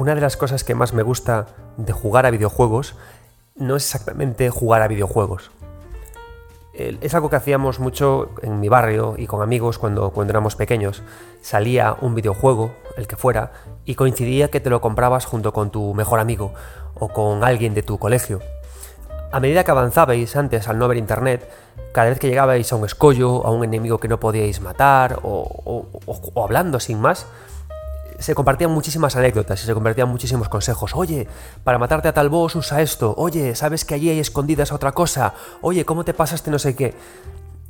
una de las cosas que más me gusta de jugar a videojuegos no es exactamente jugar a videojuegos. Es algo que hacíamos mucho en mi barrio y con amigos cuando, cuando éramos pequeños. Salía un videojuego, el que fuera, y coincidía que te lo comprabas junto con tu mejor amigo o con alguien de tu colegio. A medida que avanzabais antes al no haber internet, cada vez que llegabais a un escollo, a un enemigo que no podíais matar o, o hablando sin más, se compartían muchísimas anécdotas y se compartían muchísimos consejos. Oye, para matarte a tal boss usa esto. Oye, ¿sabes que allí hay escondidas otra cosa? Oye, ¿cómo te pasaste no sé qué?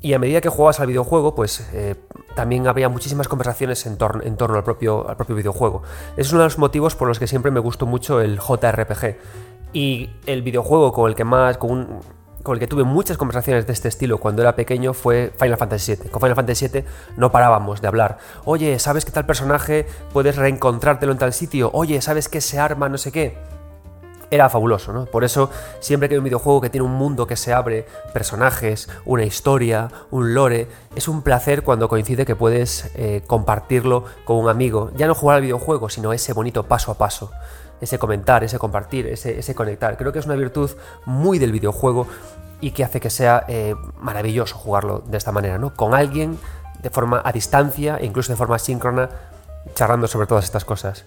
Y a medida que jugabas al videojuego, pues eh, también había muchísimas conversaciones en, en torno al propio, al propio videojuego. es uno de los motivos por los que siempre me gustó mucho el JRPG. Y el videojuego con el que más, con un, con el que tuve muchas conversaciones de este estilo cuando era pequeño fue Final Fantasy VII. Con Final Fantasy VII no parábamos de hablar. Oye, ¿sabes que tal personaje puedes reencontrártelo en tal sitio? Oye, ¿sabes que ese arma no sé qué? Era fabuloso, ¿no? Por eso, siempre que hay un videojuego que tiene un mundo que se abre, personajes, una historia, un lore, es un placer cuando coincide que puedes eh, compartirlo con un amigo. Ya no jugar al videojuego, sino ese bonito paso a paso ese comentar, ese compartir, ese, conectar. Creo que es una virtud muy del videojuego y que hace que sea eh, maravilloso jugarlo de esta manera, ¿no? Con alguien de forma a distancia e incluso de forma síncrona, charlando sobre todas estas cosas.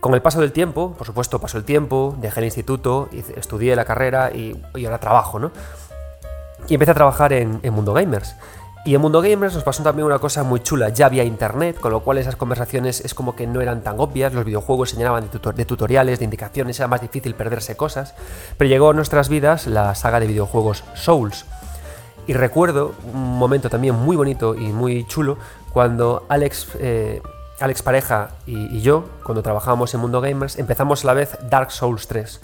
Con el paso del tiempo, por supuesto, pasó el tiempo, dejé el instituto, estudié la carrera y, ahora trabajo, ¿no? Y empecé a trabajar en, en Mundo Gamers. Y en Mundo Gamers nos pasó también una cosa muy chula, ya había internet, con lo cual esas conversaciones es como que no eran tan obvias, los videojuegos se llenaban de, tutoriales, de indicaciones, era más difícil perderse cosas, pero llegó a nuestras vidas la saga de videojuegos Souls. Y recuerdo un momento también muy bonito y muy chulo cuando Alex, eh, Alex Pareja y, y yo, cuando trabajábamos en Mundo Gamers, empezamos a la vez Dark Souls 3.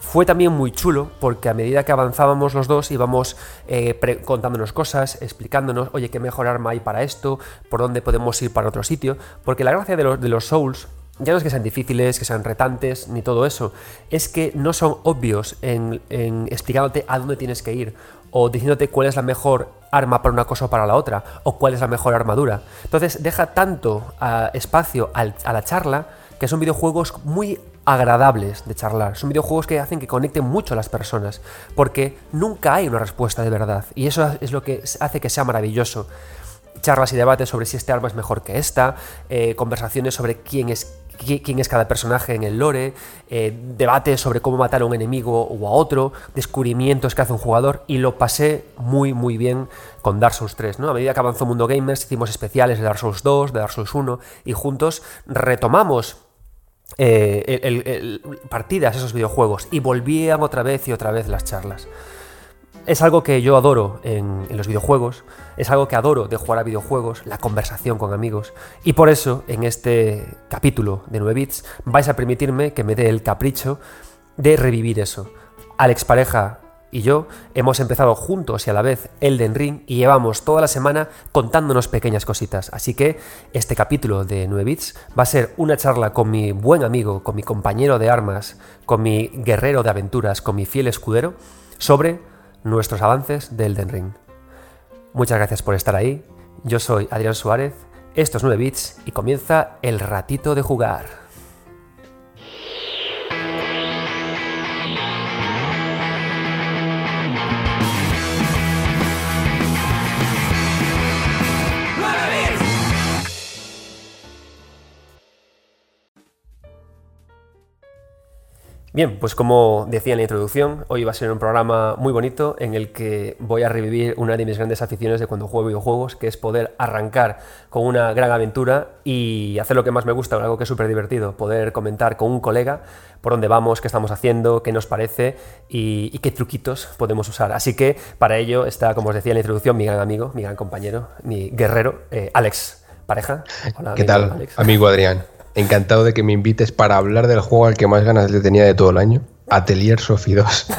Fue también muy chulo porque a medida que avanzábamos los dos íbamos eh, contándonos cosas, explicándonos, oye, qué mejor arma hay para esto, por dónde podemos ir para otro sitio, porque la gracia de los, de los Souls ya no es que sean difíciles, que sean retantes, ni todo eso, es que no son obvios en, explicándote a dónde tienes que ir, o diciéndote cuál es la mejor arma para una cosa o para la otra, o cuál es la mejor armadura. Entonces deja tanto ah, espacio a la charla que son videojuegos muy agradables de charlar. Son videojuegos que hacen que conecten mucho a las personas, porque nunca hay una respuesta de verdad, y eso es lo que hace que sea maravilloso. Charlas y debates sobre si este arma es mejor que esta, eh, conversaciones sobre quién es quién es cada personaje en el lore, eh, debates sobre cómo matar a un enemigo o a otro, descubrimientos que hace un jugador y lo pasé muy muy bien con Dark Souls 3. ¿no? A medida que avanzó Mundo Gamers hicimos especiales de Dark Souls 2, de Dark Souls 1 y juntos retomamos eh, partidas esos videojuegos y volvían otra vez y otra vez las charlas. Es algo que yo adoro en, los videojuegos, es algo que adoro de jugar a videojuegos, la conversación con amigos, y por eso en este capítulo de 9 bits vais a permitirme que me dé el capricho de revivir eso. Alex Pareja y yo hemos empezado juntos y a la vez Elden Ring y llevamos toda la semana contándonos pequeñas cositas. Así que este capítulo de 9 bits va a ser una charla con mi buen amigo, con mi compañero de armas, con mi guerrero de aventuras, con mi fiel escudero, sobre nuestros avances de Elden Ring. Muchas gracias por estar ahí. Yo soy Adrián Suárez, esto es 9 bits y comienza el ratito de jugar. Bien, pues como decía en la introducción, hoy va a ser un programa muy bonito en el que voy a revivir una de mis grandes aficiones de cuando juego videojuegos, que es poder arrancar con una gran aventura y hacer lo que más me gusta, algo que es súper divertido, poder comentar con un colega por dónde vamos, qué estamos haciendo, qué nos parece y, qué truquitos podemos usar. Así que para ello está, como os decía en la introducción, mi gran amigo, mi gran compañero, mi guerrero, eh, Alex Pareja. Hola, ¿Qué tal, amigo Adrián? Encantado de que me invites para hablar del juego al que más ganas le tenía de todo el año. Atelier Sophie 2.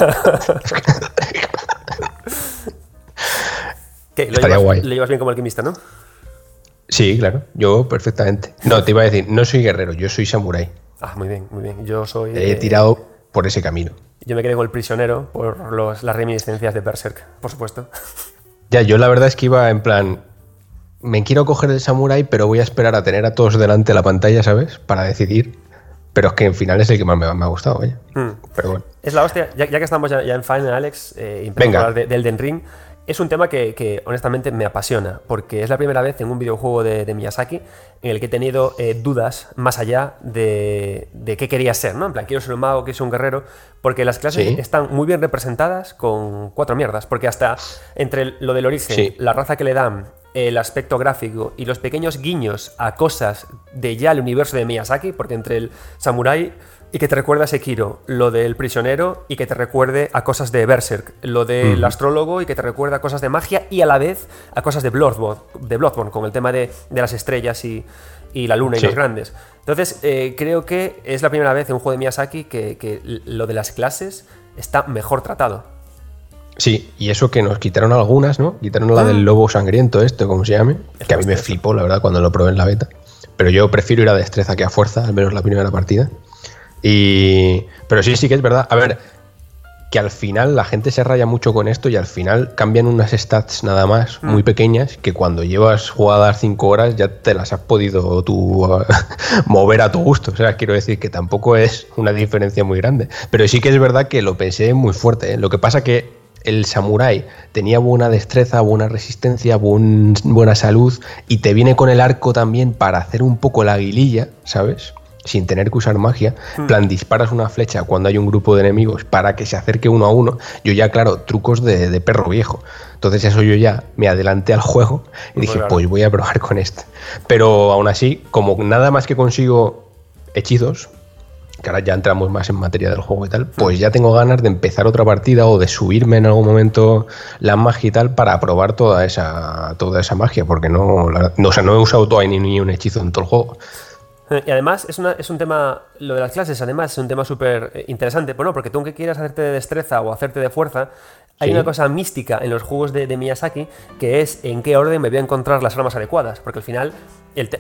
¿Qué? ¿Lo, llevas, guay. lo llevas bien como alquimista, no? Sí, claro, yo perfectamente. No, te iba a decir, no soy guerrero, yo soy samurái. Ah, muy bien, muy bien. Yo soy. He tirado por ese camino. Yo me quedé con el prisionero por las reminiscencias de Berserk, por supuesto. Ya, yo la verdad es que iba en plan, me quiero coger el samurai, pero voy a esperar a tener a todos delante de la pantalla, ¿sabes? Para decidir. Pero es que en final es el que más me, ha gustado, vaya. Hmm. Pero bueno. Es la hostia, ya, que estamos ya, en Final, Alex, eh, y hablar de, del Den Ring, es un tema que, honestamente me apasiona, porque es la primera vez en un videojuego de, Miyazaki en el que he tenido eh, dudas más allá de, qué quería ser, ¿no? En plan, quiero ser un mago, quiero ser un guerrero, porque las clases están muy bien representadas con cuatro mierdas, porque hasta entre lo del origen, la raza que le dan, el aspecto gráfico y los pequeños guiños a cosas de ya el universo de Miyazaki, porque entre el samurai y que te recuerda a Sekiro, lo del prisionero y que te recuerde a cosas de Berserk, lo del astrólogo y que te recuerda a cosas de magia y a la vez a cosas de Bloodborne, de Bloodborne con el tema de, las estrellas y, la luna y los grandes. Entonces, eh, creo que es la primera vez en un juego de Miyazaki que, lo de las clases está mejor tratado. Sí, y eso que nos quitaron algunas, ¿no? Quitaron la del ah. lobo sangriento, esto, como se llame, que a mí me flipó, la verdad, cuando lo probé en la beta. Pero yo prefiero ir a destreza que a fuerza, al menos la primera partida. Y, pero sí, sí que es verdad. A ver, que al final la gente se raya mucho con esto y al final cambian unas stats nada más mm. muy pequeñas que cuando llevas jugadas 5 horas ya te las has podido tú mover a tu gusto. O sea, quiero decir que tampoco es una diferencia muy grande. Pero sí que es verdad que lo pensé muy fuerte. ¿eh? Lo que pasa que el samurái tenía buena destreza, buena resistencia, buena salud y te viene con el arco también para hacer un poco la aguililla, ¿sabes? sin tener que usar magia, hmm. plan disparas una flecha cuando hay un grupo de enemigos para que se acerque uno a uno, yo ya, claro, trucos de, perro viejo. Entonces eso yo ya me adelanté al juego y dije, pues voy a probar con este. Pero aún así, como nada más que consigo hechizos, que ahora ya entramos más en materia del juego y tal, pues ya tengo ganas de empezar otra partida o de subirme en algún momento la magia y tal para probar toda esa, toda esa magia, porque no, no, o sea, no he usado todavía ni, ni un hechizo en todo el juego. Y además es, una, es un tema, lo de las clases además es un tema súper interesante, bueno, porque tú aunque quieras hacerte de destreza o hacerte de fuerza, hay una cosa mística en los juegos de, Miyazaki que es en qué orden me voy a encontrar las armas adecuadas, porque al final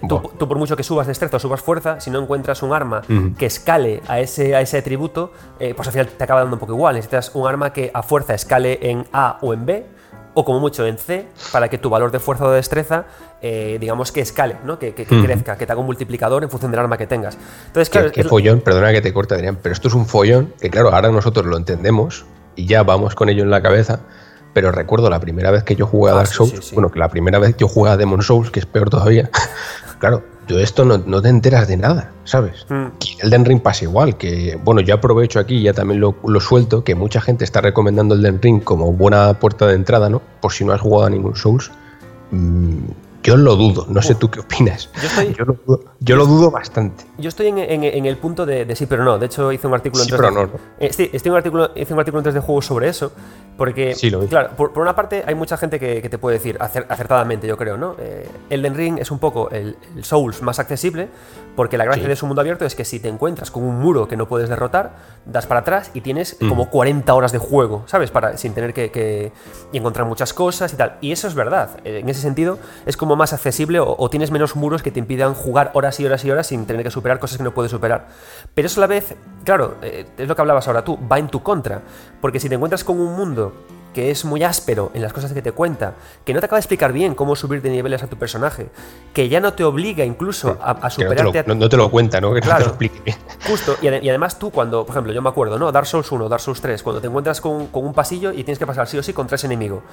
tú, por mucho que subas destreza o subas fuerza, si no encuentras un arma que escale a ese, a ese atributo, eh, pues al final te acaba dando un poco igual, necesitas un arma que a fuerza escale en A o en B, o como mucho en C, para que tu valor de fuerza o de destreza, eh, digamos que escale, ¿no? que, crezca, que te haga un multiplicador en función del arma que tengas. Entonces, claro, qué, follón, perdona que te corte, Adrián, pero esto es un follón que, claro, ahora nosotros lo entendemos y ya vamos con ello en la cabeza. Pero recuerdo la primera vez que yo jugué a ah, Dark Souls, bueno, que la primera vez que yo jugué a Demon Souls, que es peor todavía, claro, yo esto no, te enteras de nada, ¿sabes? Mm. El Den Ring pasa igual, que bueno, yo aprovecho aquí y ya también lo, suelto, que mucha gente está recomendando el Den Ring como buena puerta de entrada, ¿no? Por si no has jugado a ningún Souls. Mm, yo lo dudo, no sé tú qué opinas. Yo, lo, dudo, bastante. Yo estoy en, el punto de, sí, pero no. De hecho, hice un artículo en sí, pero no, eh, sí, un artículo, hice un artículo en 3 de juegos sobre eso. Porque, claro, por, una parte hay mucha gente que, te puede decir, acertadamente yo creo, ¿no? Eh, Elden Ring es un poco el, Souls más accesible, porque la gracia de su mundo abierto es que si te encuentras con un muro que no puedes derrotar, das para atrás y tienes mm. como 40 horas de juego, ¿sabes? Para, sin tener que, encontrar muchas cosas y tal. Y eso es verdad. Eh, en ese sentido, es como más accesible o, tienes menos muros que te impidan jugar horas y horas y horas sin tener que superar cosas que no puedes superar. Pero eso a la vez, claro, eh, es lo que hablabas ahora tú, va en tu contra. Porque si te encuentras con un mundo que es muy áspero en las cosas que te cuenta, que no te acaba de explicar bien cómo subir de niveles a tu personaje, que ya no te obliga incluso a, superarte. No te, lo, no, te, lo, cuenta, ¿no? Que no te lo explique bien. Justo, y, además tú cuando, por ejemplo, yo me acuerdo, ¿no? Dark Souls 1, Dark Souls 3, cuando te encuentras con, un pasillo y tienes que pasar sí o sí con tres enemigos.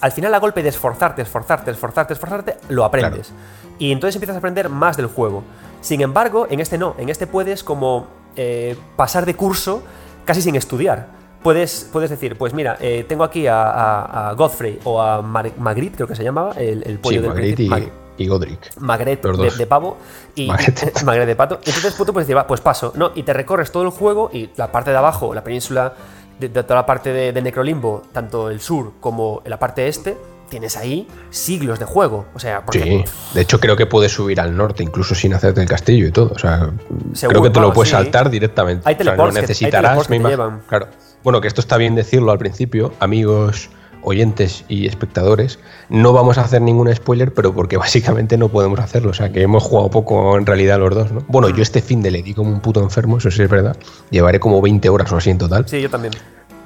Al final, a golpe de esforzarte, esforzarte, esforzarte, esforzarte, lo aprendes. Y entonces empiezas a aprender más del juego. Sin embargo, en este no, en este puedes como eh, pasar de curso casi sin estudiar puedes, puedes decir, pues mira, eh, tengo aquí a, Godfrey o a Magritte, creo que se llamaba, el, el pollo sí, Magritte y, Godric. Magret de, pavo y Magret de pato. Entonces tú puedes decir, va, pues paso, ¿no? Y te recorres todo el juego y la parte de abajo, la península, de, toda la parte de, de Necrolimbo, tanto el sur como la parte este, tienes ahí siglos de juego. O sea, Sí, de hecho creo que puedes subir al norte incluso sin hacerte el castillo y todo. O sea, creo que te lo puedes saltar directamente. Hay teleports o necesitarás, que, llevan. Claro. Bueno, que esto está bien decirlo al principio, amigos oyentes y espectadores, no vamos a hacer ningún spoiler, pero porque básicamente no podemos hacerlo. O sea, que hemos jugado poco en realidad los dos, ¿no? Bueno, yo mm. este fin de le di como un puto enfermo, eso sí es verdad. Llevaré como 20 horas o así en total. Sí, yo también.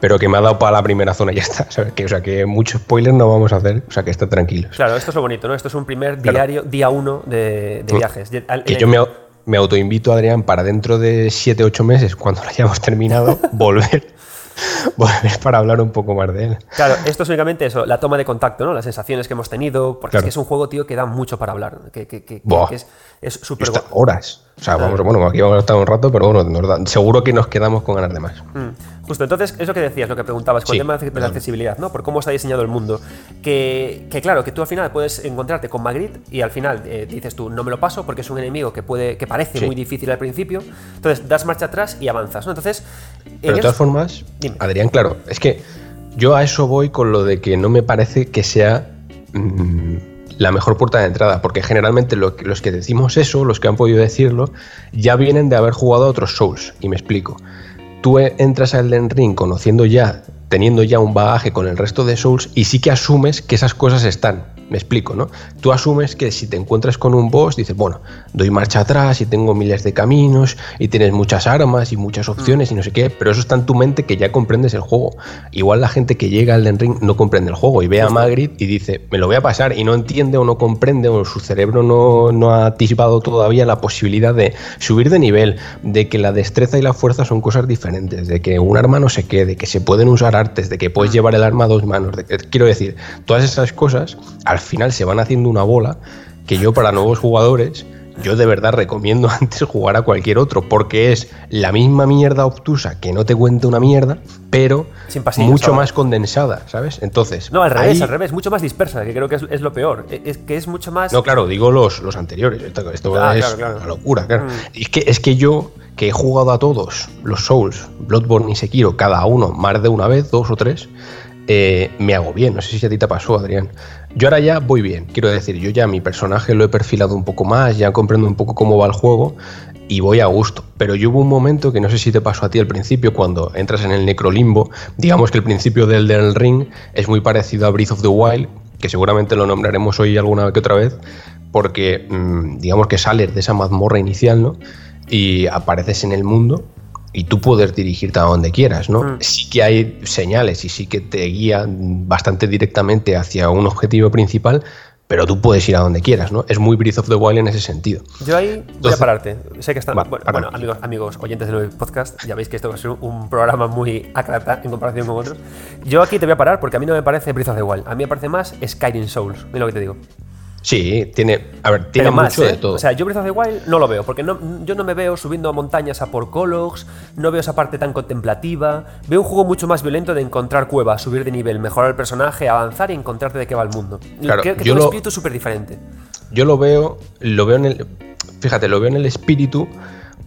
Pero que me ha dado para la primera zona y ya está. Que, o sea, que mucho spoiler no vamos a hacer. O sea, que está tranquilo. Claro, esto es lo bonito, ¿no? Esto es un primer diario, día uno de, mm. viajes. que yo me me autoinvito, Adrián, para dentro de 7-8 meses, cuando lo hayamos terminado, volver volver para hablar un poco más de él. Claro, esto es únicamente eso, la toma de contacto, ¿no? Las sensaciones que hemos tenido, porque es que es un juego, tío, que da mucho para hablar, que, que, que, es súper... Horas. O sea, vamos, bueno, aquí vamos a estar un rato, pero bueno, seguro que nos quedamos con ganas de más. Mm. Justo, entonces, es lo que decías, lo que preguntabas, con el tema de la accesibilidad, ¿no? Por cómo está diseñado el mundo. Que, claro, que tú al final puedes encontrarte con Magritte y al final eh, dices tú, no me lo paso porque es un enemigo que puede que parece muy difícil al principio. Entonces, das marcha atrás y avanzas, ¿no? Entonces... Pero de todas formas, Adrián, claro, es que yo a eso voy con lo de que no me parece que sea... Mm, la mejor puerta de entrada, porque generalmente los que decimos eso, los que han podido decirlo, ya vienen de haber jugado a otros Souls, y me explico. Tú entras al Elden Ring conociendo ya, teniendo ya un bagaje con el resto de Souls, y sí que asumes que esas cosas están. Me explico, ¿no? Tú asumes que si te encuentras con un boss, dices, bueno, doy marcha atrás y tengo miles de caminos y tienes muchas armas y muchas opciones y no sé qué, pero eso está en tu mente que ya comprendes el juego. Igual la gente que llega al Den Ring no comprende el juego y ve a Magritte y dice, me lo voy a pasar y no entiende o no comprende o su cerebro no, no ha atisbado todavía la posibilidad de subir de nivel, de que la destreza y la fuerza son cosas diferentes, de que un arma no se quede, de que se pueden usar artes, de que puedes llevar el arma a dos manos, de que, quiero decir, todas esas cosas al final se van haciendo una bola que yo para nuevos jugadores, yo de verdad recomiendo antes jugar a cualquier otro, porque es la misma mierda obtusa que no te cuenta una mierda, pero mucho más condensada, ¿sabes? Entonces. No, al revés, al revés, mucho más dispersa, que creo que es, lo peor. E, es que es mucho más. No, claro, digo los, los anteriores. Esto, ah, es una locura, claro. Mm. Es, que, es que yo, que he jugado a todos los Souls, Bloodborne y Sekiro, cada uno más de una vez, dos o tres, eh, me hago bien. No sé si a ti te pasó, Adrián. Yo ahora ya voy bien, quiero decir, yo ya mi personaje lo he perfilado un poco más, ya comprendo un poco cómo va el juego y voy a gusto. Pero yo hubo un momento que no sé si te pasó a ti al principio, cuando entras en el necrolimbo, digamos que el principio del del Ring es muy parecido a Breath of the Wild, que seguramente lo nombraremos hoy alguna que otra vez, porque mm, digamos que sales de esa mazmorra inicial, ¿no? Y apareces en el mundo y tú puedes dirigirte a donde quieras, ¿no? Mm. Sí que hay señales y sí que te guían bastante directamente hacia un objetivo principal, pero tú puedes ir a donde quieras, ¿no? Es muy Breath of the Wild en ese sentido. Yo ahí voy a pararte. Sé que están. bueno, amigos, amigos oyentes del podcast, ya veis que esto va a ser un programa muy acrata en comparación con otros. Yo aquí te voy a parar porque a mí no me parece Breath of the Wild. A mí me parece más Skyrim Souls. Mira lo que te digo. Sí, tiene, a ver, tiene mucho de ¿eh? todo. O sea, yo Breath of the Wild no lo veo, porque no, yo no me veo subiendo a montañas a por Colox, no veo esa parte tan contemplativa. Veo un juego mucho más violento de encontrar cuevas, subir de nivel, mejorar el personaje, avanzar y encontrarte de qué va el mundo. Claro, Creo que tiene un espíritu súper diferente. Yo lo veo, lo veo en el. Fíjate, lo veo en el espíritu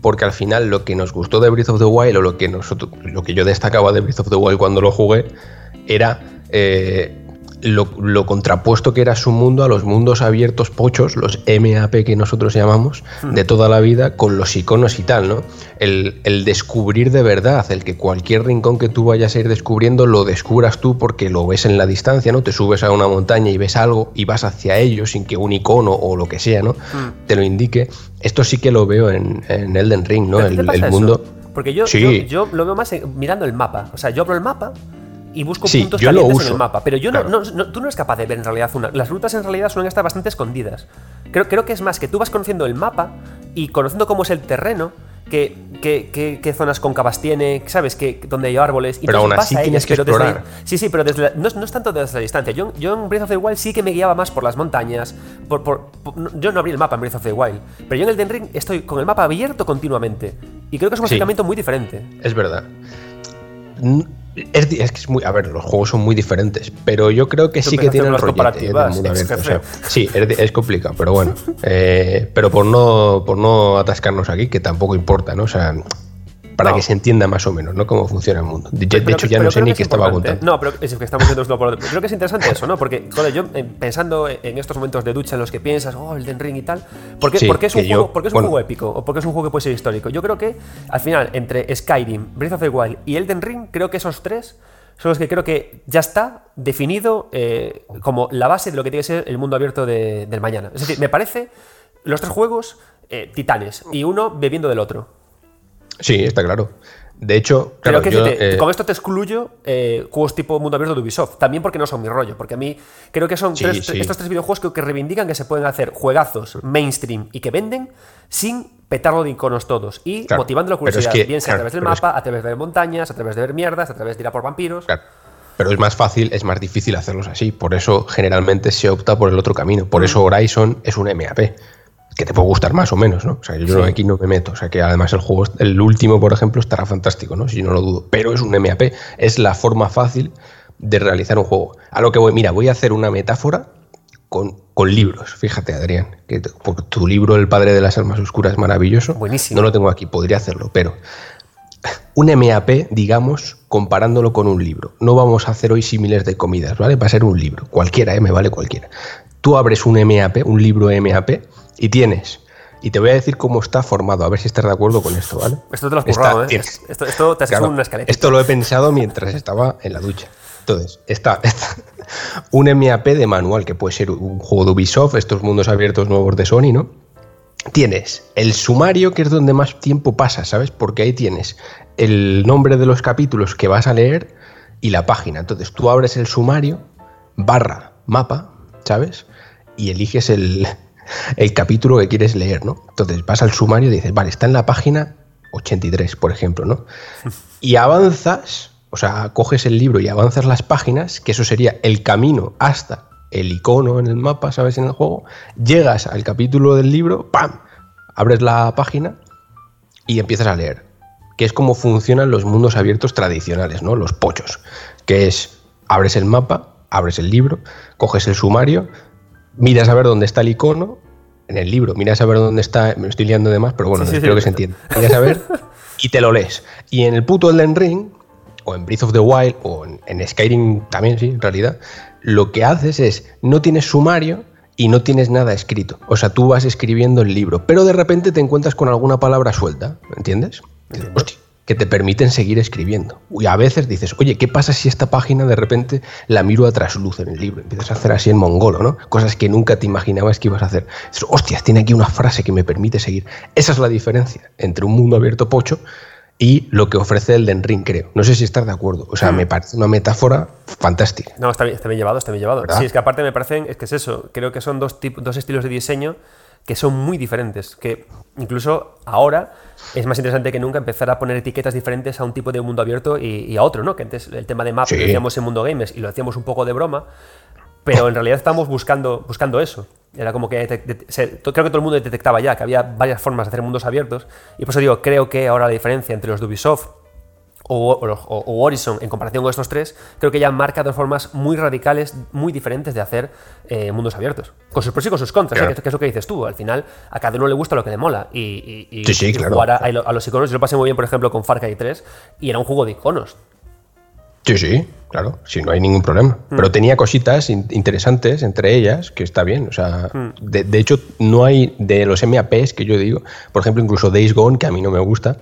porque al final lo que nos gustó de Breath of the Wild o lo que nosotros, lo que yo destacaba de Breath of the Wild cuando lo jugué era eh, lo, contrapuesto que era su mundo a los mundos abiertos pochos, los MAP que nosotros llamamos, hmm. de toda la vida, con los iconos y tal, ¿no? El, descubrir de verdad, el que cualquier rincón que tú vayas a ir descubriendo lo descubras tú porque lo ves en la distancia, ¿no? Te subes a una montaña y ves algo y vas hacia ello sin que un icono o lo que sea, ¿no? Hmm. Te lo indique. Esto sí que lo veo en, Elden Ring, ¿no? El, mundo. Porque yo, yo, lo veo más mirando el mapa. O sea, yo abro el mapa y busco puntos calientes en el mapa. Pero yo no, tú no eres capaz de ver en realidad una. Las rutas en realidad suelen estar bastante escondidas. Creo, creo que es más que tú vas conociendo el mapa y conociendo cómo es el terreno. Qué, qué, zonas cóncavas tiene, sabes que donde hay árboles. Y pero aún así tienes que explorar. sí, sí, pero desde no, es tanto desde la distancia. Yo, yo, en Breath of the Wild sí que me guiaba más por las montañas. Por, por, yo no abrí el mapa en Breath of the Wild. Pero yo en el Den Ring estoy con el mapa abierto continuamente. Y creo que es un acercamiento muy diferente. Es verdad. Es, que es muy. A ver, los juegos son muy diferentes, pero yo creo que sí que tienen rollete ¿eh? sí, es, complicado, pero bueno. Eh, pero por no, por no atascarnos aquí, que tampoco importa, ¿no? O sea, para que se entienda más o menos ¿no? cómo funciona el mundo. De, hecho, ya no sé ni qué estaba contando. No, pero es que estamos viendo por Creo que es interesante eso, ¿no? Porque, joder, yo eh, pensando en estos momentos de ducha en los que piensas, oh, el Den Ring y tal, ¿por qué, es, un, juego, es un juego épico? ¿O porque es un juego que puede ser histórico? Yo creo que, al final, entre Skyrim, Breath of the Wild y Elden Ring, creo que esos tres son los que creo que ya está definido eh, como la base de lo que tiene que ser el mundo abierto del mañana. Es decir, me parece los tres juegos eh, titanes y uno bebiendo del otro. Sí, está claro. De hecho, claro, eh, con esto te excluyo eh, juegos tipo mundo abierto de Ubisoft. También porque no son mi rollo. Porque a mí creo que son estos tres videojuegos que, reivindican que se pueden hacer juegazos mainstream y que venden sin petarlo de iconos todos y Claro, motivando la pero es curiosidad, que- bien sea a través del pero es- mapa, a través de ver montañas, a través de ver mierdas, a través de ir a por vampiros. Claro. Pero es más fácil, es más difícil hacerlos así. Por eso generalmente se opta por el otro camino. Mm. Por eso Horizon es un MAP. Que te puede gustar más o menos, ¿no? O sea, yo Sí. aquí no me meto. O sea, que además el juego, el último, por ejemplo, estará fantástico, ¿no? Si no lo dudo. Pero es un MAP. Es la forma fácil de realizar un juego. A lo que voy, mira, voy a hacer una metáfora con, con libros. Fíjate, Adrián, que tu libro El Padre de las Almas Oscuras es maravilloso. Buenísimo. No lo tengo aquí, podría hacerlo, pero un MAP, digamos, comparándolo con un libro. No vamos a hacer hoy símiles de comidas, ¿vale? Va a ser un libro, cualquiera, ¿eh? me vale cualquiera. Tú abres un MAP, un libro MAP, y tienes, y te voy a decir cómo está formado, a ver si estás de acuerdo con esto, ¿vale? Esto te lo has Está- currado, ¿eh? Esto, esto te has hecho Claro, una escaleta. Esto lo he pensado mientras estaba en la ducha. Entonces, está, está un MAP de manual, que puede ser un juego de Ubisoft, estos mundos abiertos nuevos de Sony, ¿no? Tienes el sumario, que es donde más tiempo pasa, ¿sabes? Porque ahí tienes el nombre de los capítulos que vas a leer y la página. Entonces tú abres el sumario, barra, mapa, ¿sabes? Y eliges el, el capítulo que quieres leer, ¿no? Entonces vas al sumario y dices, vale, está en la página 83, por ejemplo, ¿no? Y avanzas, o sea, coges el libro y avanzas las páginas, que eso sería el camino hasta el icono en el mapa, ¿sabes? En el juego, llegas al capítulo del libro, ¡pam! Abres la página y empiezas a leer. Que es como funcionan los mundos abiertos tradicionales, ¿no? Los pochos. Que es, abres el mapa, abres el libro, coges el sumario, miras a ver dónde está el icono, en el libro, miras a ver dónde está, me estoy liando de más, pero bueno, Sí, sí, creo sí, que se entiende. Miras a ver y te lo lees. Y en el puto Elden Ring, o en Breath of the Wild, o en, en Skyrim también, sí, en realidad, lo que haces es, no tienes sumario y no tienes nada escrito. O sea, tú vas escribiendo el libro, pero de repente te encuentras con alguna palabra suelta, ¿entiendes? Dices, "Hostia", que te permiten seguir escribiendo. Y a veces dices, oye, ¿qué pasa si esta página de repente la miro a trasluz en el libro? Empiezas a hacer así en mongolo, ¿no? Cosas que nunca te imaginabas que ibas a hacer. Dices, hostias, tiene aquí una frase que me permite seguir. Esa es la diferencia entre un mundo abierto pocho y lo que ofrece el Den Ring, creo. No sé si estás de acuerdo. O sea, me parece una metáfora fantástica. No, está bien, está bien llevado, está bien llevado. ¿Verdad? Sí, es que aparte me parecen, es que es eso, creo que son dos, tip- dos estilos de diseño que son muy diferentes, que incluso ahora es más interesante que nunca empezar a poner etiquetas diferentes a un tipo de mundo abierto y, y a otro, ¿no? Que antes el tema de map Sí. lo decíamos en Mundo Games y lo decíamos un poco de broma, pero en realidad estamos buscando, buscando eso. Era como que creo que todo el mundo detectaba ya que había varias formas de hacer mundos abiertos y por eso digo, creo que ahora la diferencia entre los de Ubisoft o, o- Horizon en comparación con estos tres, creo que ya marca dos formas muy radicales, muy diferentes de hacer eh, mundos abiertos. Con sus pros y con sus contras, ¿eh? Claro. que, que es lo que dices tú. Al final, a cada uno le gusta lo que le mola. Y, y- y- Sí, sí, y claro. jugar a, a los iconos, yo lo pasé muy bien, por ejemplo, con Far Cry 3, y era un juego de iconos. Sí, sí, claro, sí, no hay ningún problema. Mm. Pero tenía cositas in- interesantes entre ellas, que está bien. O sea, Mm. de, de hecho, no hay de los MAPs que yo digo, por ejemplo, incluso Days Gone, que a mí no me gusta,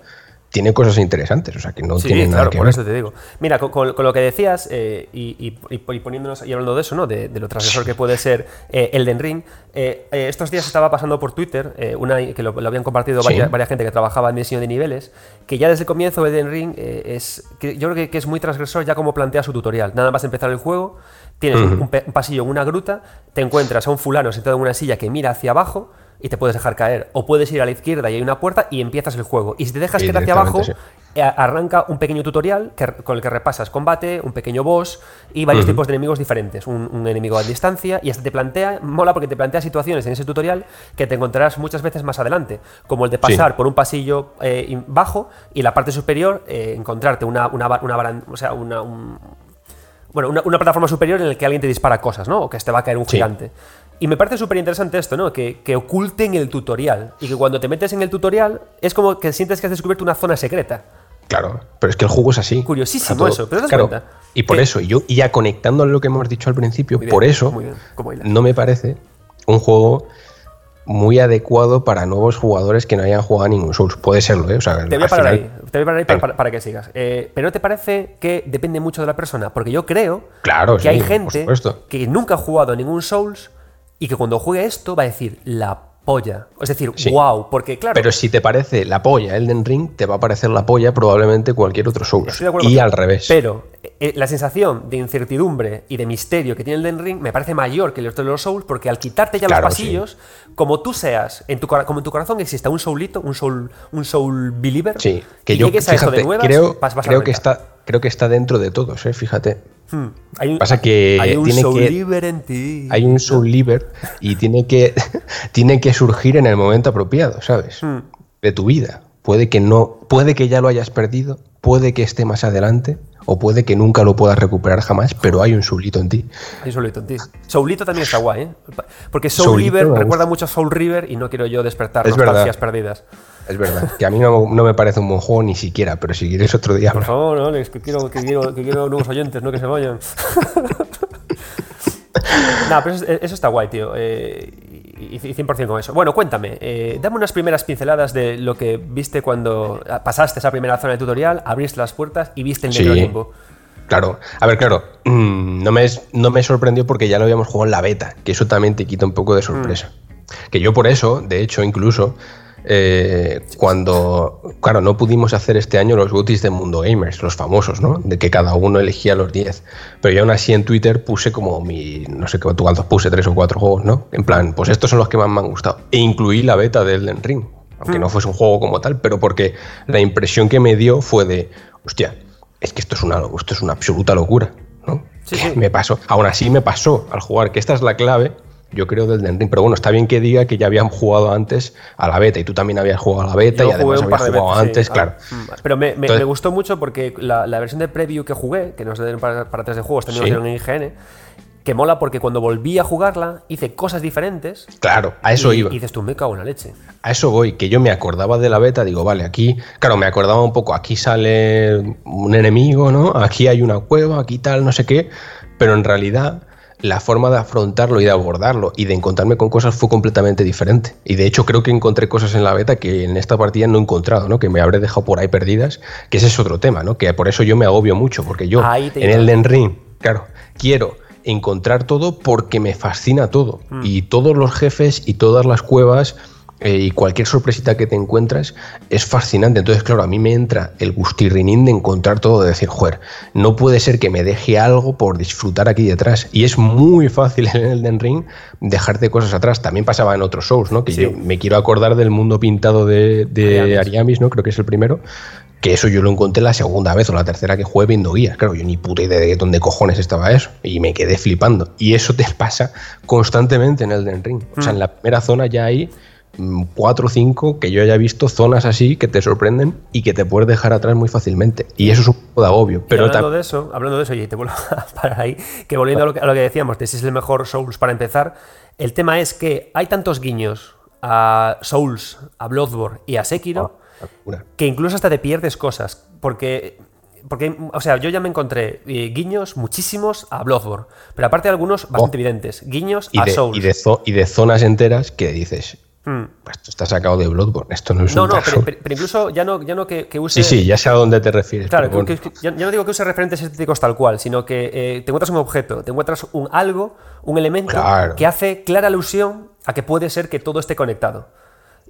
tiene cosas interesantes, o sea, que no Sí, tiene nada que por ver. eso te digo. Mira, con, con- con lo que decías eh, y, y- y poniéndonos y hablando de eso, ¿no? De, de lo transgresor que puede ser eh, Elden Ring. eh, eh, estos días estaba pasando por Twitter, eh, una que lo, lo habían compartido Sí. varias, varias gente que trabajaba en diseño de niveles, que ya desde el comienzo Elden Ring eh, es, que yo creo que, que es muy transgresor ya como plantea su tutorial. Nada más empezar el juego, tienes un- un pasillo en una gruta, te encuentras a un fulano sentado en una silla que mira hacia abajo y te puedes dejar caer. O puedes ir a la izquierda y hay una puerta y empiezas el juego. Y si te dejas caer hacia abajo, eh, arranca un pequeño tutorial que- con el que repasas combate, un pequeño boss y varios tipos de enemigos diferentes. Un, un enemigo a distancia y hasta te plantea, mola porque te plantea situaciones en ese tutorial que te encontrarás muchas veces más adelante, como el de pasar por un pasillo eh, bajo y la parte superior eh, encontrarte una, una, una o sea, una, un- bueno, una, una plataforma superior en la que alguien te dispara cosas, ¿no? O que te va a caer un Sí. gigante. Y me parece súper interesante esto, ¿no? Que, que oculten el tutorial. Y que cuando te metes en el tutorial es como que sientes que has descubierto una zona secreta. Claro, pero es que el juego es así. Curiosísimo todo- eso, ¿pero das claro, cuenta? Y por eso, y yo, y ya conectando a lo que hemos dicho al principio, bien, por eso no me parece un juego muy adecuado para nuevos jugadores que no hayan jugado a ningún Souls. Puede serlo, ¿eh? O sea, Te voy a al parar final- ahí, te voy a parar ahí para, para- para que sigas. Eh, pero ¿no te parece que depende mucho de la persona? Porque yo creo Claro, que sí, hay gente que nunca ha jugado a ningún Souls y que cuando juegue esto va a decir la polla. Es decir, Sí. wow, porque claro, Pero si te parece la polla Elden Ring, te va a parecer la polla probablemente cualquier otro Souls. Y al revés. Pero eh, la sensación de incertidumbre y de misterio que tiene el Den Ring me parece mayor que el de los Souls, porque al quitarte ya los pasillos, como tú seas, en tu, como en tu corazón exista un soulito, un soul, un soul believer, sí, que yo fíjate, creo, creo que está, creo que está dentro de todos, ¿eh? fíjate. Hmm. Hay un, Pasa que hay un tiene soul que, en ti. Hay un soul liver y tiene que, tiene que surgir en el momento apropiado, ¿sabes? Hmm. De tu vida. Puede que no, puede que ya lo hayas perdido, puede que esté más adelante, o puede que nunca lo puedas recuperar jamás, pero hay un soulito en ti. Hay un soulito en ti. Soulito también está guay, ¿eh? Porque Soul River recuerda mucho a Soul River y no quiero yo despertar es nostalgias perdidas. Es verdad, que a mí no, me parece un buen juego ni siquiera, pero si quieres otro día. Por favor, Alex, que quiero, que quiero, que quiero nuevos oyentes, no que se vayan. no, pero eso, eso, está guay, tío. Eh, y 100% con eso. Bueno, cuéntame, eh, dame unas primeras pinceladas de lo que viste cuando pasaste esa primera zona de tutorial, abriste las puertas y viste el sí, limbo. Claro, a ver, claro, mm, no me, no me sorprendió porque ya lo habíamos jugado en la beta, que eso también te quita un poco de sorpresa. Mm. Que yo por eso, de hecho, incluso eh, cuando, claro, no pudimos hacer este año los GOTYs de Mundo Gamers, los famosos, ¿no? De que cada uno elegía los 10. Pero yo aún así en Twitter puse como mi, no sé qué cuántos puse, tres o cuatro juegos, ¿no? En plan, pues estos son los que más me han gustado. E incluí la beta de Elden Ring, aunque no mm. fuese un juego como tal, pero porque la impresión que me dio fue de, hostia, es que esto es una, esto es una absoluta locura, ¿no? Sí, sí. Me pasó, aún así me pasó al jugar, que esta es la clave yo creo, del Den Ring. Pero bueno, está bien que diga que ya habían jugado antes a la beta y tú también habías jugado a la beta y además habías jugado antes, claro. Mm, pero me, gustó mucho porque la, versión de preview que jugué, que nos den para, para tres de juegos, también lo en IGN, que mola porque cuando volví a jugarla hice cosas diferentes. Claro, a eso iba. Y dices tú, me cago en la leche. A eso voy, que yo me acordaba de la beta, digo, vale, aquí, claro, me acordaba un poco, aquí sale un enemigo, ¿no? Aquí hay una cueva, aquí tal, no sé qué, pero en realidad la forma de afrontarlo y de abordarlo y de encontrarme con cosas fue completamente diferente. Y de hecho creo que encontré cosas en la beta que en esta partida no he encontrado, ¿no? Que me habré dejado por ahí perdidas, que ese es otro tema, ¿no? Que por eso yo me agobio mucho, porque yo en el Ring, claro, quiero encontrar todo porque me fascina todo. Mm. Y todos los jefes y todas las cuevas eh, y cualquier sorpresita que te encuentras es fascinante. Entonces, claro, a mí me entra el gustirrinín de encontrar todo, de decir, joder, no puede ser que me deje algo por disfrutar aquí detrás. Y es muy fácil en el Den Ring dejarte cosas atrás. También pasaba en otros shows, ¿no? Que yo me quiero acordar del mundo pintado de, de Ariamis, ¿no? Creo que es el primero. Que eso yo lo encontré la segunda vez o la tercera que jugué viendo guías. Claro, yo ni puta idea de dónde cojones estaba eso. Y me quedé flipando. Y eso te pasa constantemente en el Den Ring. O sea, en mm. la primera zona ya hay cuatro o cinco que yo haya visto zonas así que te sorprenden y que te puedes dejar atrás muy fácilmente. Y eso es un poco de agobio. Pero hablando de eso, hablando de eso, y te vuelvo a parar ahí, que volviendo a lo que, a lo que decíamos, de si es el mejor Souls para empezar, el tema es que hay tantos guiños a Souls, a Bloodborne y a Sekiro, ah, que incluso hasta te pierdes cosas. Porque porque, o sea, yo ya me encontré eh, guiños muchísimos a Bloodborne, pero aparte de algunos bastante oh. evidentes, guiños a Souls. Y de, y de, zonas enteras que dices, Hmm. Pues esto está sacado de Bloodborne, esto no es no, un No, pero, pero, incluso ya no, ya no que, use... Sí, sí, ya sé a dónde te refieres. Claro, ya, no digo que use referentes estéticos tal cual, sino que eh, te encuentras un objeto, te encuentras un algo, un elemento que hace clara alusión a que puede ser que todo esté conectado.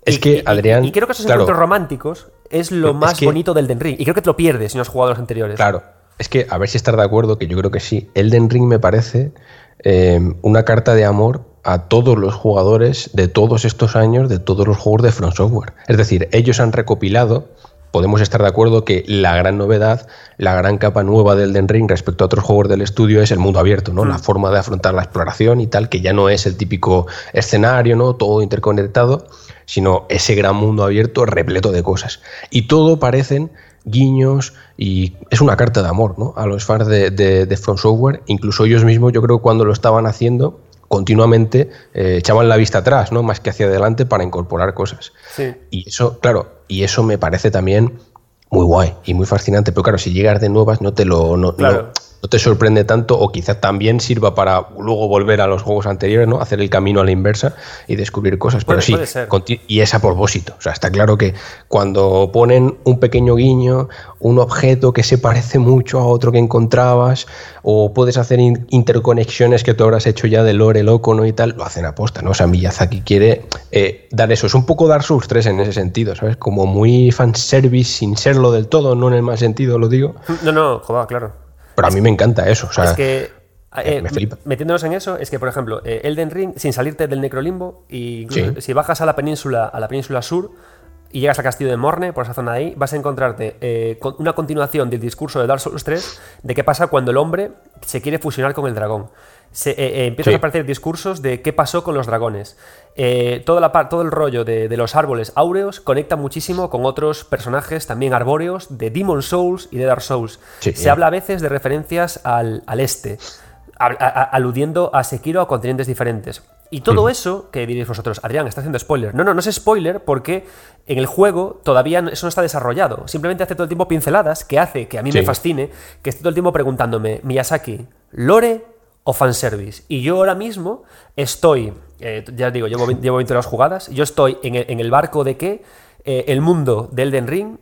Es que, Adrián... Y, creo que esos encuentros románticos es lo más bonito del Den Ring. Y creo que te lo pierdes si no has jugado los anteriores. Claro, es que a ver si estás de acuerdo, que yo creo que sí. Elden Ring me parece eh, una carta de amor a todos los jugadores de todos estos años, de todos los juegos de From Software. Es decir, ellos han recopilado, podemos estar de acuerdo que la gran novedad, la gran capa nueva del Den Ring respecto a otros juegos del estudio es el mundo abierto, ¿no? La mm. forma de afrontar la exploración y tal, que ya no es el típico escenario, ¿no? Todo interconectado, sino ese gran mundo abierto repleto de cosas. Y todo parecen guiños y es una carta de amor ¿no? a los fans de, de, de From Software. Incluso ellos mismos, yo creo, cuando lo estaban haciendo, continuamente eh, echaban la vista atrás, ¿no? Más que hacia adelante para incorporar cosas. Y eso, claro, y eso me parece también muy guay y muy fascinante. Pero claro, si llegas de nuevas no te lo. No, no te sorprende tanto o quizás también sirva para luego volver a los juegos anteriores, ¿no? Hacer el camino a la inversa y descubrir cosas. Pero sí, y es a propósito. O sea, está claro que cuando ponen un pequeño guiño, un objeto que se parece mucho a otro que encontrabas, o puedes hacer interconexiones que tú habrás hecho ya de lore loco, ¿no? Y tal, lo hacen aposta, ¿no? O sea, Miyazaki quiere eh, dar eso. Es un poco dar sus tres en ese sentido, ¿sabes? Como muy fanservice sin serlo del todo, no en el más sentido, lo digo. No, no, joder, claro. Pero a mí me encanta eso. O sea, es que eh, me flipa. Metiéndonos en eso, es que, por ejemplo, eh, Elden Ring, sin salirte del Necrolimbo, y Sí. si bajas a la península, a la península sur y llegas al castillo de Morne, por esa zona de ahí, vas a encontrarte eh, con una continuación del discurso de Dark Souls 3 de qué pasa cuando el hombre se quiere fusionar con el dragón. Se, eh, eh, empiezan Sí. a aparecer discursos de qué pasó con los dragones. Eh, toda la todo el rollo de, de los árboles áureos conecta muchísimo con otros personajes también arbóreos de Demon Souls y de Dark Souls. Sí. Se habla a veces de referencias al, al este, a- a- a- aludiendo a Sekiro a continentes diferentes. Y todo eso, que diréis vosotros, Adrián, está haciendo spoiler. No, no, no es spoiler porque en el juego todavía eso no está desarrollado. Simplemente hace todo el tiempo pinceladas que hace que a mí me fascine, que esté todo el tiempo preguntándome, Miyazaki, ¿lore o fanservice? Y yo ahora mismo estoy, eh, ya os digo, llevo, 20 llevo 20 horas jugadas, yo estoy en el, en el barco de que eh, el mundo de Elden Ring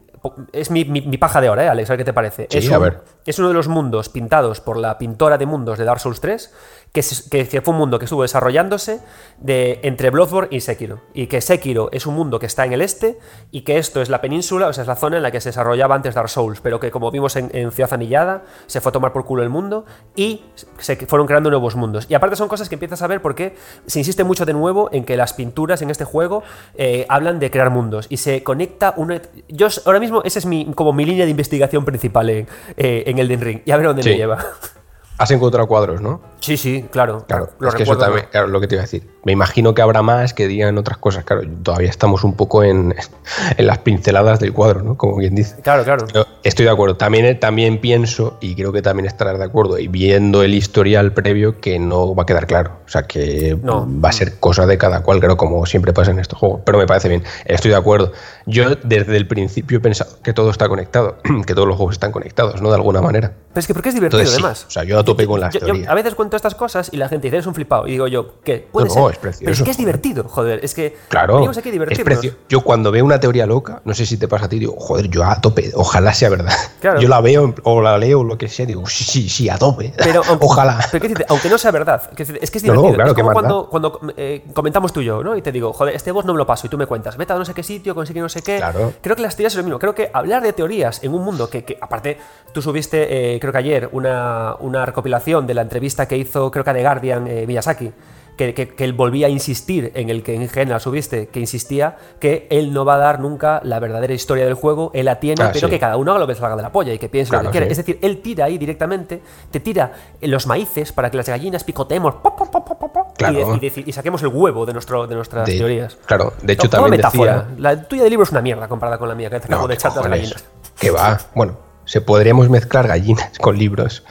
es mi, mi- mi paja de oro, ¿eh, Alex? A ver qué te parece. Sí, es, a un- ver. es uno de los mundos pintados por la pintora de mundos de Dark Souls 3, que, se- que- que fue un mundo que estuvo desarrollándose de, entre Bloodborne y Sekiro. Y que Sekiro es un mundo que está en el este y que esto es la península, o sea, es la zona en la que se desarrollaba antes Dark Souls, pero que como vimos en, en Ciudad Anillada, se fue a tomar por culo el mundo y se fueron creando nuevos mundos. Y aparte son cosas que empiezas a ver porque se insiste mucho de nuevo en que las pinturas en este juego eh, hablan de crear mundos y se conecta una... Yo ahora mismo esa es mi, como mi línea de investigación principal en, eh, en Elden Ring y a ver dónde me lleva. Has encontrado cuadros, ¿no? Sí, sí, claro. Claro, lo es que eso también, claro, lo que te iba a decir. Me imagino que habrá más que digan otras cosas. Claro, todavía estamos un poco en, en las pinceladas del cuadro, ¿no? Como quien dice. Claro, claro. Pero estoy de acuerdo. También, también pienso, y creo que también estarás de acuerdo, y viendo el historial previo, que no va a quedar claro. O sea, que No. va a ser cosa de cada cual, creo, como siempre pasa en estos juegos. Pero me parece bien. Estoy de acuerdo. Yo desde el principio he pensado que todo está conectado, que todos los juegos están conectados, ¿no? De alguna manera. Pero es que porque es divertido, Entonces, sí. además. O sea, yo a tope con las Yo- a veces cuento estas cosas y la gente dice, eres un flipado. Y digo yo, ¿qué? Puede No, ser. es precioso, Pero es que es divertido, joder. Es que Claro, venimos aquí a es divertirnos. precio- Yo cuando veo una teoría loca, no sé si te pasa a ti, digo, joder, yo a tope, ojalá sea verdad. Claro. Yo la veo o la leo o lo que sea, digo, sí, sí, sí, a tope. Pero aunque, ojalá. pero ¿qué aunque no sea verdad, que es que es No, no, divertido. claro, es como da. cuando, cuando eh, comentamos tú y yo, ¿no? Y te digo, joder, este boss no me lo paso y tú me cuentas, vete a no sé qué sitio, consigue no sé qué. Claro. Creo que las teorías es lo mismo. Creo que hablar de teorías en un mundo que, que, aparte, tú subiste, eh, creo que ayer, una, una recopilación de la entrevista que hizo, creo que a The Guardian, eh, Miyazaki. Que, que- que él volvía a insistir en el que en general subiste, que insistía que él no va a dar nunca la verdadera historia del juego, él la tiene, Ah, pero sí. que cada uno haga lo que salga de la polla y que piense Claro, lo que quiera. sí. Es decir, él tira ahí directamente, te tira los maíces para que las gallinas picotemos pop, pop, pop, Claro. y, y saquemos el huevo de, nuestro, de nuestras De- teorías. Claro, de hecho No, también metáfora. decía... La tuya de libro es una mierda comparada con la mía, que te acabo No, de echar las gallinas. Que va. Bueno, se podríamos mezclar gallinas con libros.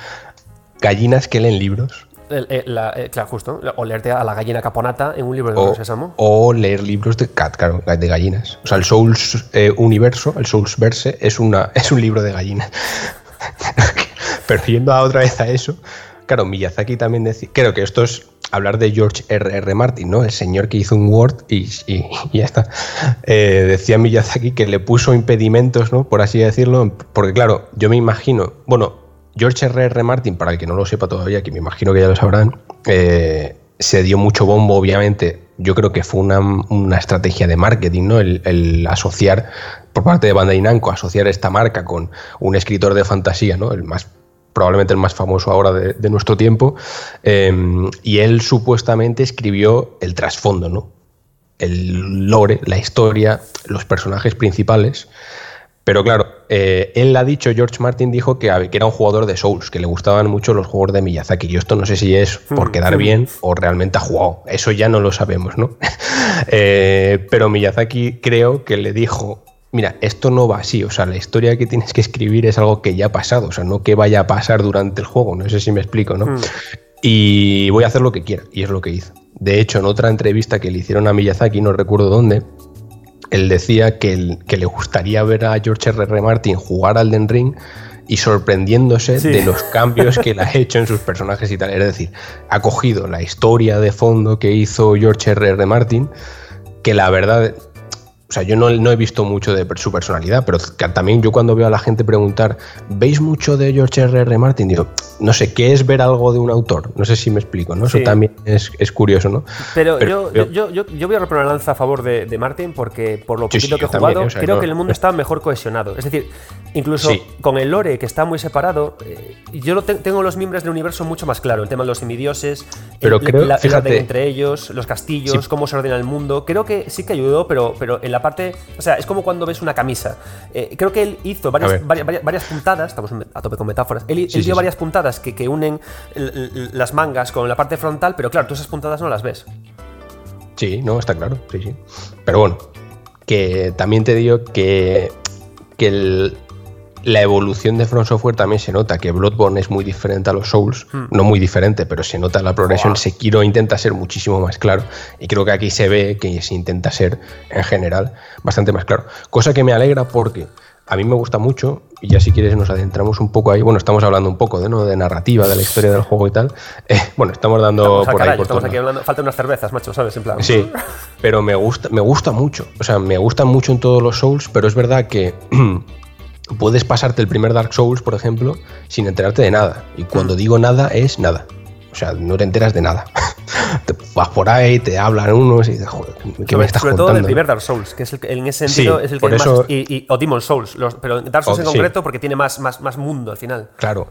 Gallinas que leen libros. El- el- la- eh, claro, justo. O leerte a la gallina caponata en un libro de O, Sésamo. o leer libros de cat, claro, de gallinas. O sea, el Souls eh, Universo, el Souls Verse, es, una, es un libro de gallinas. Pero yendo a otra vez a eso, claro, Miyazaki también decía. Creo que esto es hablar de George R. R. Martin, ¿no? El señor que hizo un Word y, y- y ya está. Eh, decía Miyazaki que le puso impedimentos, ¿no? Por así decirlo. Porque, claro, yo me imagino. Bueno, George R. R. Martin, para el que no lo sepa todavía, que me imagino que ya lo sabrán, eh, se dio mucho bombo, obviamente. Yo creo que fue una, una estrategia de marketing, ¿no? El, asociar, por parte de Bandai Namco, asociar esta marca con un escritor de fantasía, ¿no? El más probablemente el más famoso ahora de, nuestro tiempo, eh, y él supuestamente escribió el trasfondo, ¿no? El lore, la historia, los personajes principales. Pero claro, eh, él ha dicho, George Martin dijo que, que era un jugador de Souls, que le gustaban mucho los juegos de Miyazaki. Yo esto no sé si es por quedar bien o realmente ha jugado. Eso ya no lo sabemos, ¿no? Eh, pero Miyazaki creo que le dijo, mira, esto no va así. O sea, la historia que tienes que escribir es algo que ya ha pasado. O sea, no que vaya a pasar durante el juego. No sé si me explico, ¿no? Y voy a hacer lo que quiera. Y es lo que hizo. De hecho, en otra entrevista que le hicieron a Miyazaki, no recuerdo dónde, él decía que, el- que le gustaría ver a George R. R. Martin jugar al Den Ring y sorprendiéndose Sí. de los cambios que él ha hecho en sus personajes y tal. Es decir, ha cogido la historia de fondo que hizo George R. R. Martin, que la verdad o sea, yo no, no, he visto mucho de su personalidad, pero también yo cuando veo a la gente preguntar, ¿veis mucho de George R.R. R. Martin? Digo, no sé, ¿qué es ver algo de un autor? No sé si me explico, ¿no? Eso también es, es, curioso, ¿no? Pero, yo, yo, yo, yo, voy a romper una lanza a favor de, de Martin porque por lo poquito que he jugado, creo que el mundo está mejor cohesionado. Es decir, incluso con el lore, que está muy separado, eh, yo lo tengo los miembros del universo mucho más claro. El tema de los semidioses, pero creo, la, fíjate, entre ellos, los castillos, cómo se ordena el mundo. Creo que sí que ayudó, pero, pero en la parte. O sea, es como cuando ves una camisa. Eh, creo que él hizo varias, varias, varias, puntadas, estamos a tope con metáforas. Él, dio varias puntadas que, que unen las mangas con la parte frontal, pero claro, tú esas puntadas no las ves. Sí, no, está claro, sí, sí. Pero bueno, que también te digo que, que el, la evolución de From Software también se nota, que Bloodborne es muy diferente a los Souls, hmm. no muy diferente, pero se nota la progresión. Sekiro intenta ser muchísimo más claro y creo que aquí se ve que se intenta ser en general bastante más claro. Cosa que me alegra porque a mí me gusta mucho, y ya si quieres nos adentramos un poco ahí, bueno, estamos hablando un poco de, ¿no? de narrativa, de la historia del juego y tal, eh, bueno, estamos dando por ahí estamos aquí hablando, falta unas cervezas, macho, ¿sabes? En plan. Sí, pero me gusta, me gusta mucho, o sea, me gustan mucho en todos los Souls, pero es verdad que puedes pasarte el primer Dark Souls, por ejemplo, sin enterarte de nada. Y cuando mm. digo nada, es nada. O sea, no te enteras de nada. te vas por ahí, te hablan unos y dices, joder, ¿qué me estás sobre todo del primer Dark Souls, que es el, en ese sentido es el que más. Y, o Demon Souls, pero Dark Souls en concreto porque tiene más, más, más mundo al final. Claro.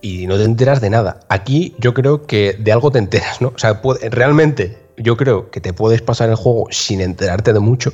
Y no te enteras de nada. Aquí yo creo que de algo te enteras, ¿no? O sea, realmente yo creo que te puedes pasar el juego sin enterarte de mucho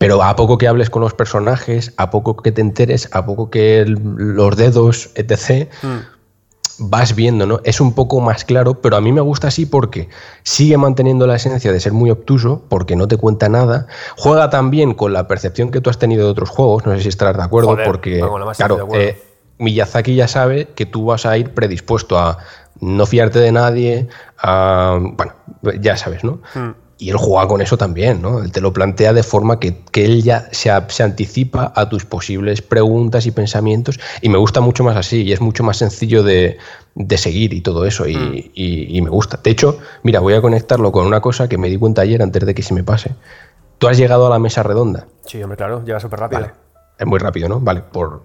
pero a poco que hables con los personajes, a poco que te enteres, a poco que los dedos, etc., mm. vas viendo, ¿no? Es un poco más claro, pero a mí me gusta así porque sigue manteniendo la esencia de ser muy obtuso, porque no te cuenta nada. Juega también con la percepción que tú has tenido de otros juegos, no sé si estarás de acuerdo, porque, claro, eh, Miyazaki ya sabe que tú vas a ir predispuesto a no fiarte de nadie, a, bueno, ya sabes, ¿no? Mm y él juega con eso también, ¿no? Él te lo plantea de forma que, él ya se, se, anticipa a tus posibles preguntas y pensamientos y me gusta mucho más así y es mucho más sencillo de, seguir y todo eso mm. y, me gusta. De hecho, mira, voy a conectarlo con una cosa que me di cuenta ayer antes de que se me pase. Tú has llegado a la mesa redonda. Sí, hombre, claro, llega súper rápido. Es muy rápido, ¿no? Vale, por,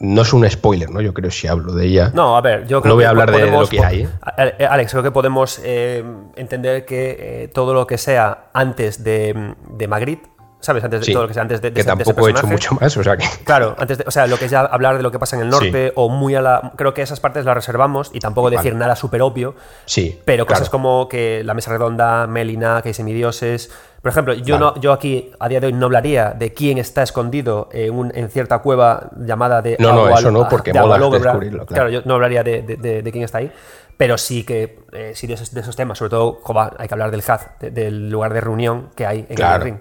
no es un spoiler, ¿no? Yo creo si hablo de ella. No, a ver, yo creo no voy a hablar de lo que hay. ¿eh? Alex, creo que podemos eh, entender que eh, todo lo que sea antes de, de Magritte ¿sabes? Antes de todo lo que sea antes de, que tampoco he hecho mucho más, o sea que... Claro, antes de, o sea, lo que es ya hablar de lo que pasa en el norte o muy a la... Creo que esas partes las reservamos y tampoco decir nada súper obvio. Sí, Pero cosas como que la mesa redonda, Melina, que hay semidioses... Por ejemplo, yo, no, yo aquí a día de hoy no hablaría de quién está escondido en, en cierta cueva llamada de... No, no, eso no, porque mola descubrirlo, claro. yo no hablaría de, de, quién está ahí pero sí que eh, sí de esos, de esos, temas, sobre todo hay que hablar del HAZ, del lugar de reunión que hay en el ring.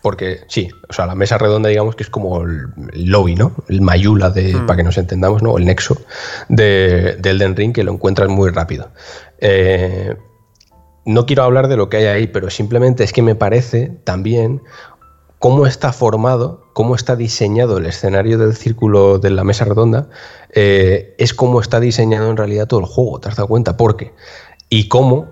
Porque sí, o sea, la mesa redonda, digamos que es como el, lobby, ¿no? El mayula, de, hmm. para que nos entendamos, ¿no? El nexo de, del Elden Ring, que lo encuentras muy rápido. Eh, no quiero hablar de lo que hay ahí, pero simplemente es que me parece también cómo está formado, cómo está diseñado el escenario del círculo de la mesa redonda, eh, es cómo está diseñado en realidad todo el juego, ¿te has dado cuenta? ¿Por qué? Y cómo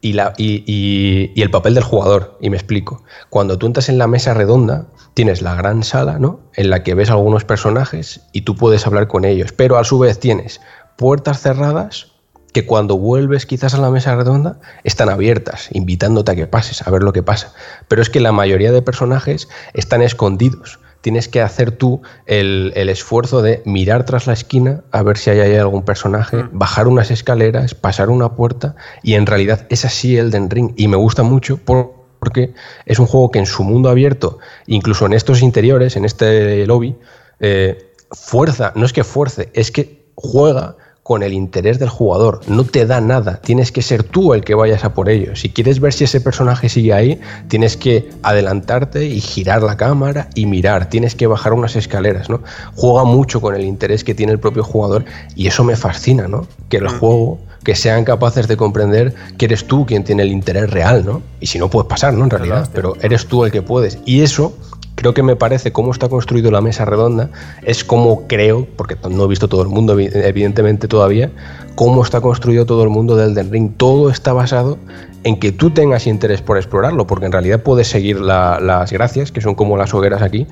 y, la, y, el papel del jugador. Y me explico. Cuando tú entras en la mesa redonda, tienes la gran sala, ¿no? En la que ves algunos personajes y tú puedes hablar con ellos. Pero a su vez tienes puertas cerradas que cuando vuelves quizás a la mesa redonda están abiertas, invitándote a que pases, a ver lo que pasa. Pero es que la mayoría de personajes están escondidos tienes que hacer tú el, esfuerzo de mirar tras la esquina a ver si hay, algún personaje, mm. bajar unas escaleras, pasar una puerta y en realidad es así el Den Ring y me gusta mucho porque es un juego que en su mundo abierto, incluso en estos interiores, en este lobby, eh, fuerza, no es que fuerce, es que juega con el interés del jugador. No te da nada. Tienes que ser tú el que vayas a por ello. Si quieres ver si ese personaje sigue ahí, tienes que adelantarte y girar la cámara y mirar. Tienes que bajar unas escaleras, ¿no? Juega mucho con el interés que tiene el propio jugador y eso me fascina, ¿no? Que el mm. juego que sean capaces de comprender que eres tú quien tiene el interés real, ¿no? Y si no puedes pasar, ¿no? En realidad, pero eres tú el que puedes. Y eso creo que me parece cómo está construido la mesa redonda, es como creo, porque no he visto todo el mundo, evidentemente todavía, cómo está construido todo el mundo del Elden Ring. Todo está basado en que tú tengas interés por explorarlo, porque en realidad puedes seguir las gracias, que son como las hogueras aquí,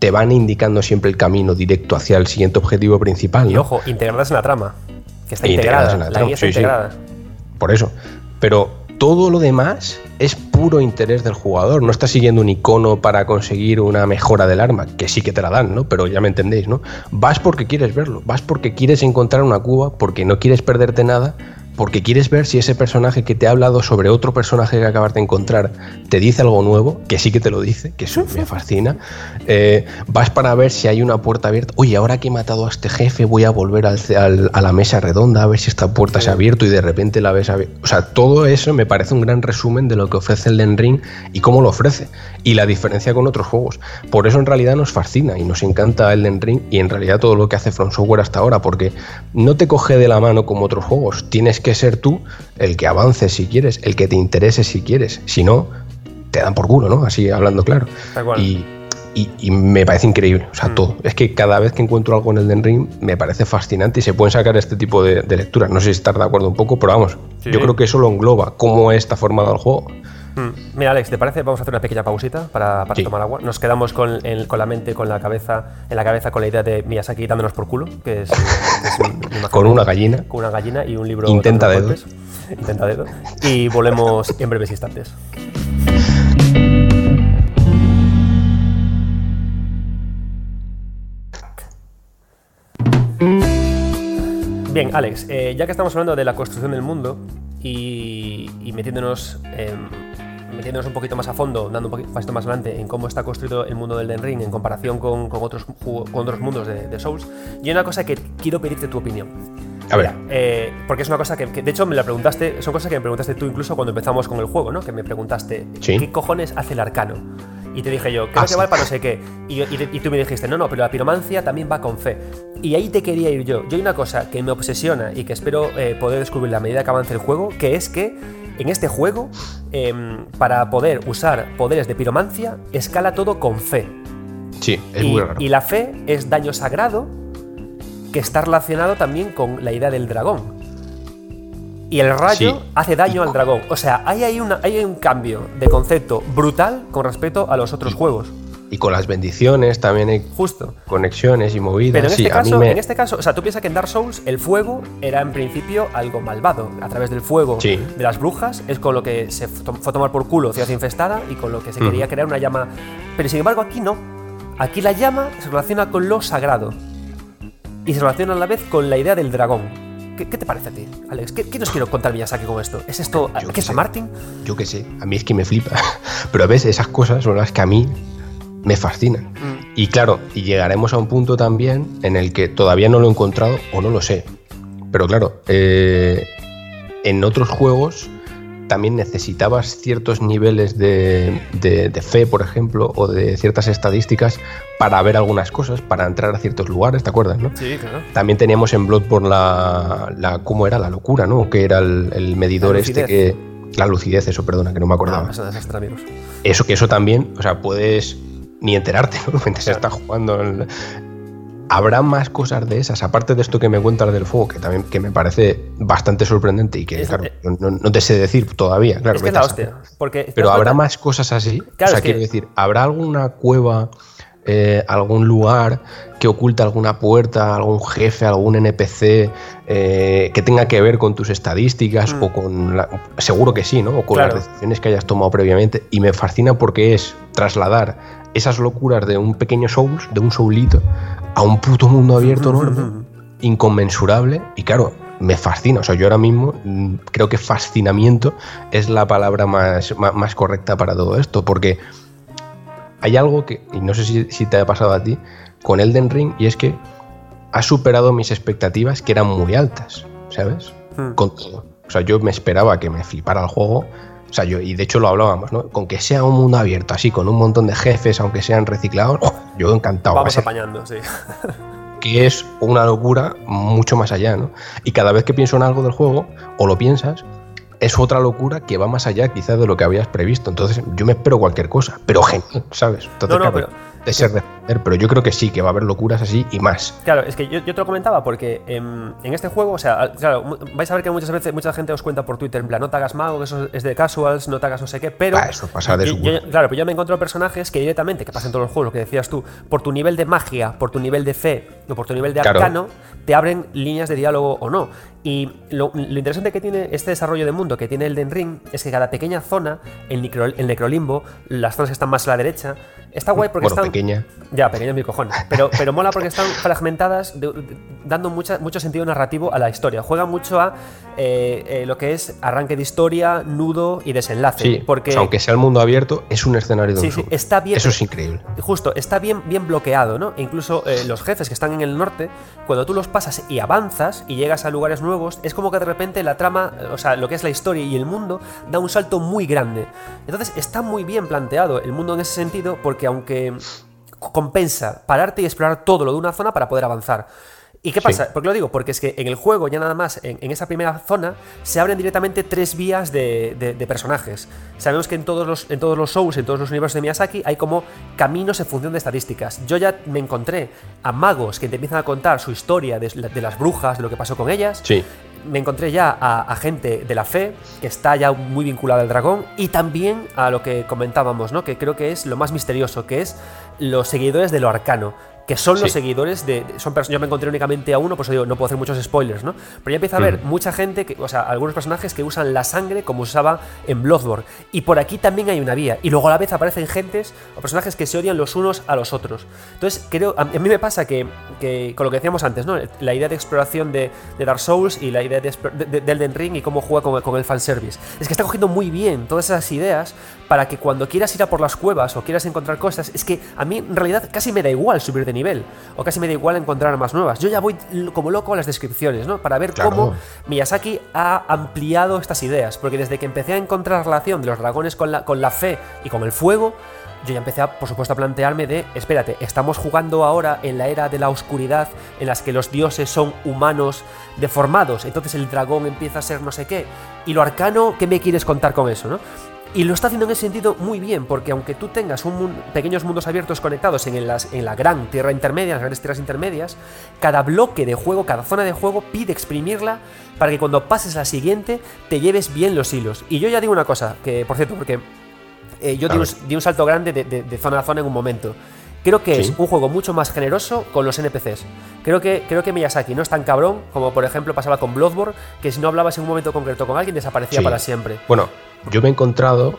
te van indicando siempre el camino directo hacia el siguiente objetivo principal. Y ojo, integradas en la trama, que está integrada, en la, trama. integrada. Por eso. Pero todo lo demás es puro interés del jugador. No estás siguiendo un icono para conseguir una mejora del arma, que sí que te la dan, ¿no? Pero ya me entendéis, ¿no? Vas porque quieres verlo, vas porque quieres encontrar una cuba, porque no quieres perderte nada porque quieres ver si ese personaje que te ha hablado sobre otro personaje que acabas de encontrar te dice algo nuevo, que sí que te lo dice, que eso me fascina. Eh, vas para ver si hay una puerta abierta. Oye, ahora que he matado a este jefe, voy a volver al, a la mesa redonda a ver si esta puerta se ha abierto y de repente la ves abierta. O sea, todo eso me parece un gran resumen de lo que ofrece el Den Ring y cómo lo ofrece. Y la diferencia con otros juegos. Por eso en realidad nos fascina y nos encanta el Den Ring y en realidad todo lo que hace From Software hasta ahora, porque no te coge de la mano como otros juegos. Tienes que ser tú el que avances si quieres, el que te interese si quieres. Si no, te dan por culo, ¿no? Así hablando claro. Y, me parece increíble, o sea, mm. todo. Es que cada vez que encuentro algo en el Den Ring me parece fascinante y se pueden sacar este tipo de, lecturas. No sé si estar de acuerdo un poco, pero vamos, yo creo que eso lo engloba, cómo está formado el juego. Mm. Mira, Alex, ¿te parece? Vamos a hacer una pequeña pausita para, tomar agua. Nos quedamos con, con, la mente, con la cabeza, en la cabeza con la idea de Miyazaki dándonos por culo, que es, con una gallina. Con una gallina y un libro. Intenta dedos. Intenta dedos. Y volvemos en breves instantes. Bien, Alex, eh, ya que estamos hablando de la construcción del mundo y, metiéndonos en metiéndonos un poquito más a fondo, dando un poquito más adelante en cómo está construido el mundo del Den Ring en comparación con, otros, con otros mundos de, Souls, y hay una cosa que quiero pedirte tu opinión. A ver. Eh, porque es una cosa que, de hecho, me la preguntaste, son cosas que me preguntaste tú incluso cuando empezamos con el juego, ¿no? Que me preguntaste, ¿qué cojones hace el arcano? Y te dije yo, creo ah, que va para no sé qué. Y, y, tú me dijiste, no, no, pero la piromancia también va con fe. Y ahí te quería ir yo. Yo hay una cosa que me obsesiona y que espero eh, poder descubrir a medida que avance el juego, que es que en este juego, em, para poder usar poderes de piromancia, escala todo con fe. Sí, es y, muy raro. Y la fe es daño sagrado que está relacionado también con la idea del dragón. Y el rayo hace daño al dragón. O sea, hay, una, hay un cambio de concepto brutal con respecto a los otros juegos. Y con las bendiciones también hay Justo. conexiones y movidas. Pero en este, caso, en este caso, o sea, tú piensas que en Dark Souls el fuego era en principio algo malvado. A través del fuego de las brujas es con lo que se fue a tomar por culo ciudad infestada y con lo que se quería crear una llama. Pero sin embargo aquí no. Aquí la llama se relaciona con lo sagrado. Y se relaciona a la vez con la idea del dragón. ¿Qué, te parece a ti, Alex? ¿Qué, nos quiero contar Miyazaki con esto? ¿Es esto qué es Martin? Yo qué sé, a mí es que me flipa. Pero a veces esas cosas son las que a mí me fascinan. Mm. Y claro, y llegaremos a un punto también en el que todavía no lo he encontrado o no lo sé. Pero claro, eh, en otros juegos también necesitabas ciertos niveles de, fe, por ejemplo, o de ciertas estadísticas para ver algunas cosas, para entrar a ciertos lugares, ¿te acuerdas? No? Sí, claro. También teníamos en Bloodborne la, la ¿cómo era? La locura, ¿no? Que era el, medidor este que... La lucidez, eso, perdona, que no me acordaba. eso, eso, que eso también, o sea, puedes ni enterarte, ¿no? Mientras estás jugando. Habrá más cosas de esas, aparte de esto que me cuentas del fuego, que también que me parece bastante sorprendente y que, claro, no, te sé decir todavía, claro. Es que la hostia, porque pero habrá más cosas así. o sea, quiero decir, ¿habrá alguna cueva, eh, algún lugar que oculta alguna puerta, algún jefe, algún NPC eh, que tenga que ver con tus estadísticas mm. o con la, seguro que sí, ¿no? O con las decisiones que hayas tomado previamente. Y me fascina porque es trasladar esas locuras de un pequeño Souls, de un Soulito, a un puto mundo abierto enorme, inconmensurable. Y claro, me fascina. O sea, yo ahora mismo mm, creo que fascinamiento es la palabra más, más, correcta para todo esto, porque hay algo que, y no sé si, te ha pasado a ti, con Elden Ring, y es que ha superado mis expectativas que eran muy altas, ¿sabes? Hmm. Con todo. O sea, yo me esperaba que me flipara el juego o sea, yo, y de hecho lo hablábamos, ¿no? Con que sea un mundo abierto, así, con un montón de jefes, aunque sean reciclados, oh, yo encantado. Vamos apañando, sí. que es una locura mucho más allá, ¿no? Y cada vez que pienso en algo del juego, o lo piensas, es otra locura que va más allá quizás de lo que habías previsto. Entonces yo me espero cualquier cosa, pero genial, ¿sabes? no, no, pero de ser pero yo creo que sí, que va a haber locuras así y más. Claro, es que yo, te lo comentaba porque en, este juego, o sea, claro, vais a ver que muchas veces mucha gente os cuenta por Twitter, en plan, no te hagas mago, que eso es de casuals, no te hagas no sé qué, pero. Ah, eso pasa de su Claro, pero yo me encuentro personajes que directamente, que pasan todos los juegos, lo que decías tú, por tu nivel de magia, por tu nivel de fe o por tu nivel de arcano, te abren líneas de diálogo o no. Y lo, interesante que tiene este desarrollo de mundo que tiene el Den Ring es que cada pequeña zona, el, el necrolimbo, las zonas que están más a la derecha, está guay porque bueno, están. pequeña. Ya, pequeña mi cojones. Pero, pero mola porque están fragmentadas, dando mucha, mucho sentido narrativo a la historia. Juega mucho a eh, eh, lo que es arranque de historia, nudo y desenlace. Sí, porque... aunque sea el mundo abierto, es un escenario de sí, sí, está bien. Eso es increíble. Justo, está bien, bien bloqueado, ¿no? E incluso eh, los jefes que están en el norte, cuando tú los pasas y avanzas y llegas a lugares nuevos, es como que de repente la trama, o sea, lo que es la historia y el mundo, da un salto muy grande. Entonces está muy bien planteado el mundo en ese sentido, porque aunque compensa pararte y explorar todo lo de una zona para poder avanzar. ¿Y qué pasa? ¿Por qué lo digo? Porque es que en el juego, ya nada más, en, esa primera zona, se abren directamente tres vías de, personajes. Sabemos que en todos, los, en todos los shows, en todos los universos de Miyazaki, hay como caminos en función de estadísticas. Yo ya me encontré a magos que te empiezan a contar su historia de, las brujas, de lo que pasó con ellas. Sí. Me encontré ya a, gente de la fe, que está ya muy vinculada al dragón, y también a lo que comentábamos, ¿no? Que creo que es lo más misterioso, que es los seguidores de lo arcano que son los seguidores de, son Yo me encontré únicamente a uno, pues digo, no puedo hacer muchos spoilers, ¿no? Pero ya empieza a haber mucha gente, que, o sea, algunos personajes que usan la sangre como usaba en Bloodborne. Y por aquí también hay una vía. Y luego a la vez aparecen gentes o personajes que se odian los unos a los otros. Entonces, creo, a, mí me pasa que, con lo que decíamos antes, ¿no? La idea de exploración de, Dark Souls y la idea de, Elden Ring y cómo juega con, con el fanservice. Es que está cogiendo muy bien todas esas ideas para que cuando quieras ir a por las cuevas o quieras encontrar cosas, es que a mí en realidad casi me da igual subir de nivel, o casi me da igual encontrar armas nuevas. Yo ya voy como loco a las descripciones, ¿no? Para ver cómo Miyazaki ha ampliado estas ideas, porque desde que empecé a encontrar relación de los dragones con la, con la fe y con el fuego, yo ya empecé, a, por supuesto, a plantearme de, espérate, estamos jugando ahora en la era de la oscuridad, en las que los dioses son humanos deformados, entonces el dragón empieza a ser no sé qué, y lo arcano, ¿qué me quieres contar con eso, no? Y lo está haciendo en ese sentido muy bien, porque aunque tú tengas un pequeños mundos abiertos conectados en, las, en la gran tierra intermedia, las grandes tierras intermedias, cada bloque de juego, cada zona de juego pide exprimirla para que cuando pases a la siguiente te lleves bien los hilos. Y yo ya digo una cosa, que por cierto, porque eh, yo di un, salto grande de, zona a zona en un momento. Creo que es un juego mucho más generoso con los NPCs. Creo que, creo que Miyazaki no es tan cabrón como, por ejemplo, pasaba con Bloodborne, que si no hablabas en un momento concreto con alguien desaparecía para siempre. Bueno, yo me he encontrado.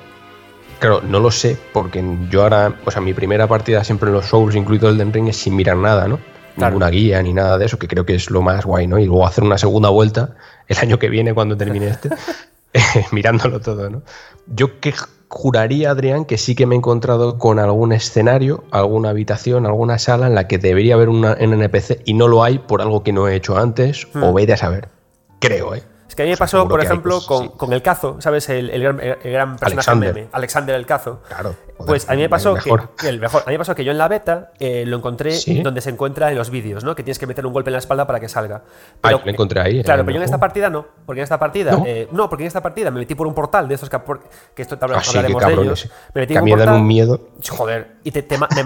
Claro, no lo sé, porque yo ahora, o sea, mi primera partida siempre en los Souls, incluido el Den Ring, es sin mirar nada, ¿no? Ninguna guía ni nada de eso, que creo que es lo más guay, ¿no? Y luego hacer una segunda vuelta el año que viene cuando termine este, mirándolo todo, ¿no? Yo que juraría, Adrián, que sí que me he encontrado con algún escenario, alguna habitación, alguna sala en la que debería haber un NPC y no lo hay por algo que no he hecho antes, o hmm. vete a saber. Creo, ¿eh? Que a mí me pasó, por ejemplo, con, el Cazo, ¿sabes? El, gran, personaje Alexander. meme, Alexander el Cazo. Claro. Pues a mí me pasó que, el mejor. A mí me pasó que yo en la beta eh, lo encontré donde se encuentra en los vídeos, ¿no? Que tienes que meter un golpe en la espalda para que salga. Pero, lo encontré ahí. Claro, pero yo en esta partida no. Porque en esta partida. ¿No? Eh, no, porque en esta partida me metí por un portal de esos que, que esto ah, hablaremos de ellos. Me metí que mí dan un miedo. Joder. Y te,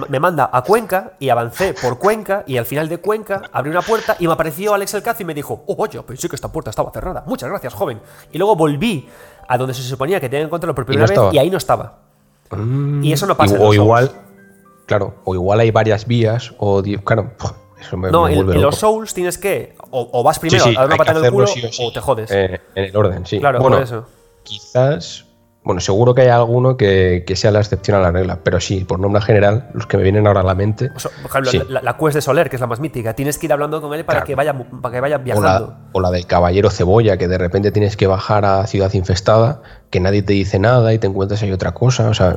me, manda a Cuenca y avancé por Cuenca y al final de Cuenca abrí una puerta y me apareció Alex el Cazo y me dijo: Oh, oye, pensé que esta puerta estaba cerrada. Muchas gracias, joven. Y luego volví a donde se suponía que tenía que encontrarlo por primera vez y ahí no estaba. Mm. y eso no pasa. o igual, claro, o igual hay varias vías, o claro, eso me, No, en, los Souls tienes que, o, vas primero a dar una patada en el culo, o te jodes. Eh, en el orden, sí. Claro, bueno, por eso. Quizás bueno, seguro que hay alguno que, sea la excepción a la regla, pero sí, por nombre general, los que me vienen ahora a la mente. por ejemplo, la, quest de Soler, que es la más mítica, tienes que ir hablando con él para, que, vaya, para que vaya viajando. O la, del caballero cebolla, que de repente tienes que bajar a Ciudad Infestada, que nadie te dice nada y te encuentras ahí otra cosa. O sea,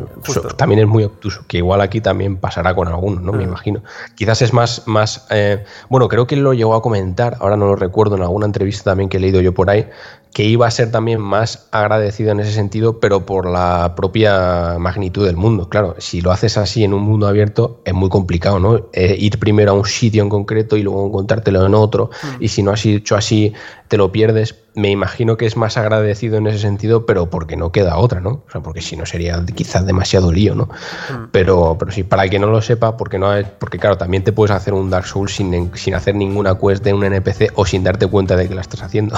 también es muy obtuso, que igual aquí también pasará con alguno, ¿no? Me mm. imagino. Quizás es más. más eh, bueno, creo que lo llegó a comentar, ahora no lo recuerdo, en alguna entrevista también que he leído yo por ahí, que iba a ser también más agradecido en ese sentido, pero por la propia magnitud del mundo. Claro, si lo haces así en un mundo abierto, es muy complicado, ¿no? Eh, ir primero a un sitio en concreto y luego encontrártelo en otro, mm. y si no has hecho así, te lo pierdes, me imagino que es más agradecido en ese sentido, pero porque no queda otra, ¿no? O sea, porque si no sería quizás demasiado lío, ¿no? Mm. Pero, pero sí, para el que no lo sepa, porque no hay, porque claro, también te puedes hacer un Dark Souls sin, sin hacer ninguna quest de un NPC o sin darte cuenta de que la estás haciendo.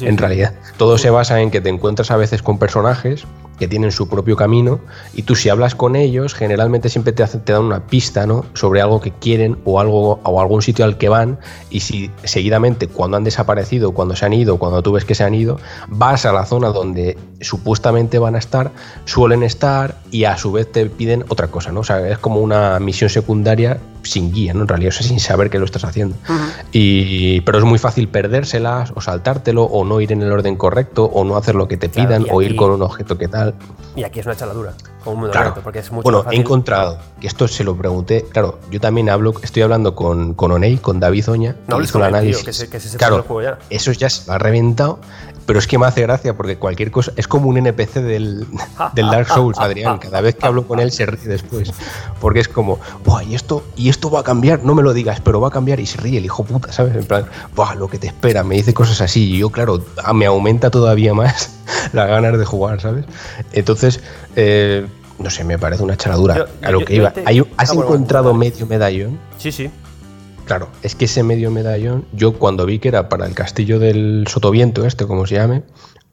en realidad, todo se basa en que te encuentras a veces con personajes que tienen su propio camino y tú si hablas con ellos generalmente siempre te, dan una pista ¿no? sobre algo que quieren o algo o algún sitio al que van y si seguidamente cuando han desaparecido cuando se han ido cuando tú ves que se han ido vas a la zona donde supuestamente van a estar suelen estar y a su vez te piden otra cosa no o sea es como una misión secundaria sin guía, ¿no? En realidad, o sea, sin saber qué lo estás haciendo. y, pero es muy fácil perdérselas o saltártelo o no ir en el orden correcto o no hacer lo que te pidan o ir con un objeto que tal. Y aquí es una chaladura, como un claro. porque es mucho Bueno, he encontrado, que esto se lo pregunté, claro, yo también hablo, estoy hablando con, con Oney, con David Oña, no hizo el análisis. que se, que se claro, ya. eso ya se ha reventado pero es que me hace gracia porque cualquier cosa es como un NPC del, del Dark Souls, Adrián. Cada vez que hablo con él se ríe después. Porque es como, Buah, y esto, y esto va a cambiar, no me lo digas, pero va a cambiar y se ríe el hijo puta, ¿sabes? En plan, Buah, lo que te espera, me dice cosas así. Y yo, claro, me aumenta todavía más las ganas de jugar, ¿sabes? Entonces, eh, no sé, me parece una charadura. a lo que iba. ¿Has encontrado medio medallón? Sí, sí. Claro, es que ese medio medallón, yo cuando vi que era para el castillo del Sotoviento, este, como se llame,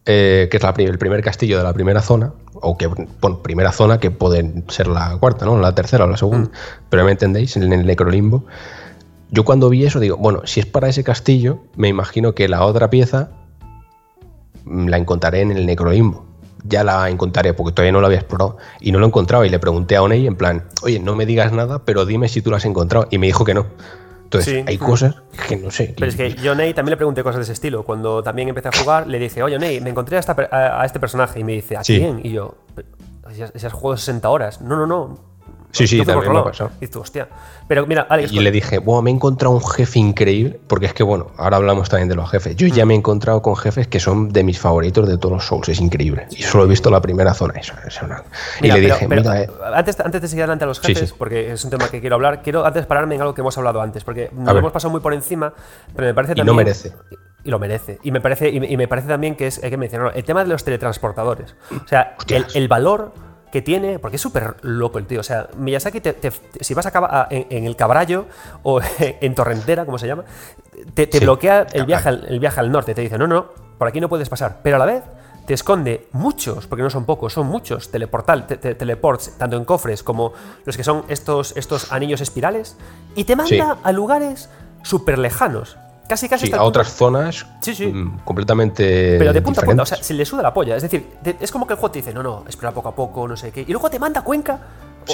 eh, que es el primer castillo de la primera zona, o que, bueno, primera zona que puede ser la cuarta, ¿no? La tercera o la segunda, mm. pero me entendéis, en el necrolimbo. Yo cuando vi eso digo, bueno, si es para ese castillo, me imagino que la otra pieza mm, la encontraré en el necrolimbo. Ya la encontraré porque todavía no la había explorado y no lo encontraba y le pregunté a Oney en plan, oye, no me digas nada, pero dime si tú lo has encontrado y me dijo que no. Entonces, hay cosas que no sé. Pero es que yo, Ney, también le pregunté cosas de ese estilo. Cuando también empecé a jugar, le dije, oye, Ney, me encontré a, este personaje. Y me dice, ¿a quién? Y yo, si has jugado 60 horas. No, no, no. Sí, sí, también me ha pasado. Y tú, hostia. Pero mira, Alex. Y le dije, bueno, me he encontrado un jefe increíble, porque es que, bueno, ahora hablamos también de los jefes. Yo ya mm. me he encontrado con jefes que son de mis favoritos de todos los Souls, es increíble. Y solo he visto la primera zona. Eso, y le dije, mira, eh". antes, antes de seguir adelante a los jefes, porque es un tema que quiero hablar, quiero antes pararme en algo que hemos hablado antes, porque nos lo hemos pasado muy por encima, pero me parece también. Y no merece y lo merece. Y me parece, y me, parece también que es, hay que mencionarlo, el tema de los teletransportadores. O sea, el, el, valor que tiene, porque es súper loco el tío. O sea, Miyazaki, si vas a, en, el Cabrallo o en Torrentera, como se llama, te, bloquea el viaje, al, el viaje al norte. Te dice, no, no, por aquí no puedes pasar. Pero a la vez te esconde muchos, porque no son pocos, son muchos teleportal, teleports, tanto en cofres como los que son estos, estos anillos espirales, y te manda a lugares súper lejanos. Casi, casi. a otras zonas mm, completamente. Pero de punta a punta, o sea, se le suda la polla. Es decir, es como que el juego te dice, no, no, espera poco a poco, no sé qué. Y luego te manda Cuenca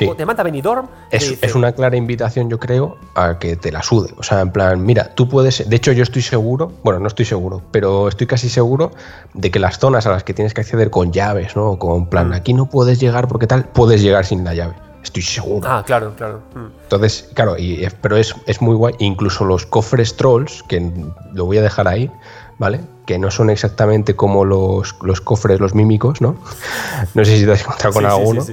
o te manda Benidorm. Es, es, una clara invitación, yo creo, a que te la sude. O sea, en plan, mira, tú puedes. De hecho, yo estoy seguro, bueno, no estoy seguro, pero estoy casi seguro de que las zonas a las que tienes que acceder con llaves, ¿no? Con plan, mm. aquí no puedes llegar porque tal, puedes llegar sin la llave. Estoy seguro. Ah, claro, claro. Mm. Entonces, claro, y, pero es, es muy guay. Incluso los cofres trolls, que lo voy a dejar ahí, ¿vale? Que no son exactamente como los, los cofres, los mímicos, ¿no? No sé si te has encontrado con alguno.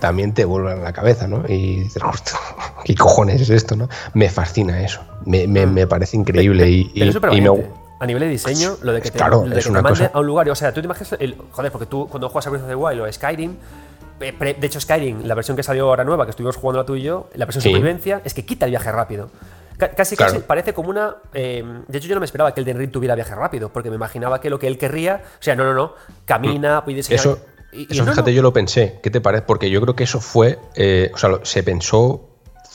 también te vuelven a la cabeza, ¿no? Y dices, ¿qué cojones es esto, no? Me fascina eso. Me, me, mm. me parece increíble. y, y, a nivel de diseño, lo de que te, claro, de que te mande a un lugar. O sea, tú te imaginas. El, joder, porque tú cuando juegas a Breath of the Wild o Skyrim, de hecho, Skyrim, la versión que salió ahora nueva, que estuvimos jugando tú y yo, la versión de supervivencia, es que quita el viaje rápido. Casi, casi parece como una. Eh, de hecho, yo no me esperaba que el Den Ring tuviera viaje rápido, porque me imaginaba que lo que él querría. O sea, no, no, no. Camina, mm. puede Eso, eso fíjate, yo lo pensé. ¿Qué te parece? Porque yo creo que eso fue. Eh, o sea, se pensó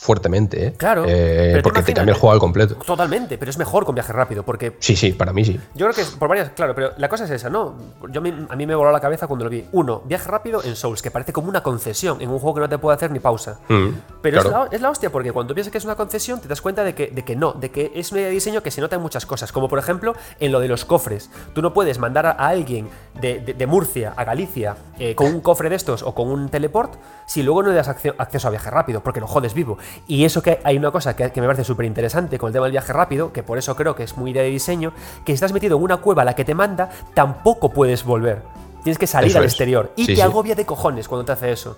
fuertemente, ¿eh? Claro. Eh, porque te, cambia el juego al completo. Totalmente, pero es mejor con viaje rápido, porque... Sí, sí, para mí sí. Yo creo que por varias... Claro, pero la cosa es esa, ¿no? Yo, a mí me voló la cabeza cuando lo vi. Uno, viaje rápido en Souls, que parece como una concesión en un juego que no te puede hacer ni pausa. Mm, pero es, la, hostia, porque cuando piensas que es una concesión, te das cuenta de que, de que no, de que es un diseño que se nota en muchas cosas, como por ejemplo en lo de los cofres. Tú no puedes mandar a alguien de, Murcia a Galicia eh, con un cofre de estos o con un teleport si luego no le das acceso a viaje rápido, porque lo jodes vivo. Y eso que hay una cosa que, me parece súper interesante con el tema del viaje rápido, que por eso creo que es muy de diseño, que si estás metido en una cueva a la que te manda, tampoco puedes volver. Tienes que salir al exterior. Y te agobia de cojones cuando te hace eso.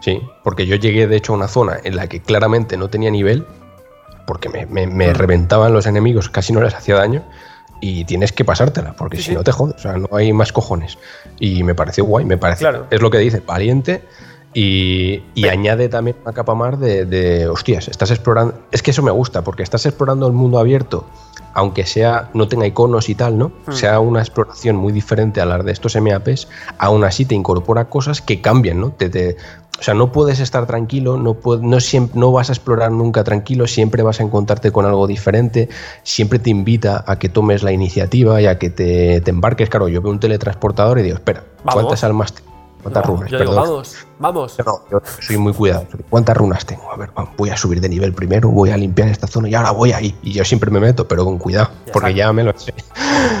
Sí, porque yo llegué de hecho a una zona en la que claramente no tenía nivel, porque me, me, reventaban los enemigos, casi no les hacía daño. y tienes que pasártela, porque si no te jodes, o sea, no hay más cojones. Y me pareció guay, me parece. Claro. Es lo que dice, valiente. Y, y añade también una capa más de, de, hostias, estás explorando. Es que eso me gusta, porque estás explorando el mundo abierto, aunque sea no tenga iconos y tal, ¿no? Hmm. Sea una exploración muy diferente a las de estos MAPs, aún así te incorpora cosas que cambian, ¿no? Te, te, o sea, no puedes estar tranquilo, no, puede, no, siempre, no vas a explorar nunca tranquilo, siempre vas a encontrarte con algo diferente, siempre te invita a que tomes la iniciativa y a que te, te embarques. Claro, yo veo un teletransportador y digo, espera, ¿cuántas almas ¿Cuántas no, runas? Yo digo, vamos, vamos. No, yo soy muy cuidadoso. ¿Cuántas runas tengo? A ver, voy a subir de nivel primero, voy a limpiar esta zona y ahora voy ahí. Y yo siempre me meto, pero con cuidado, ya porque ya me lo sé.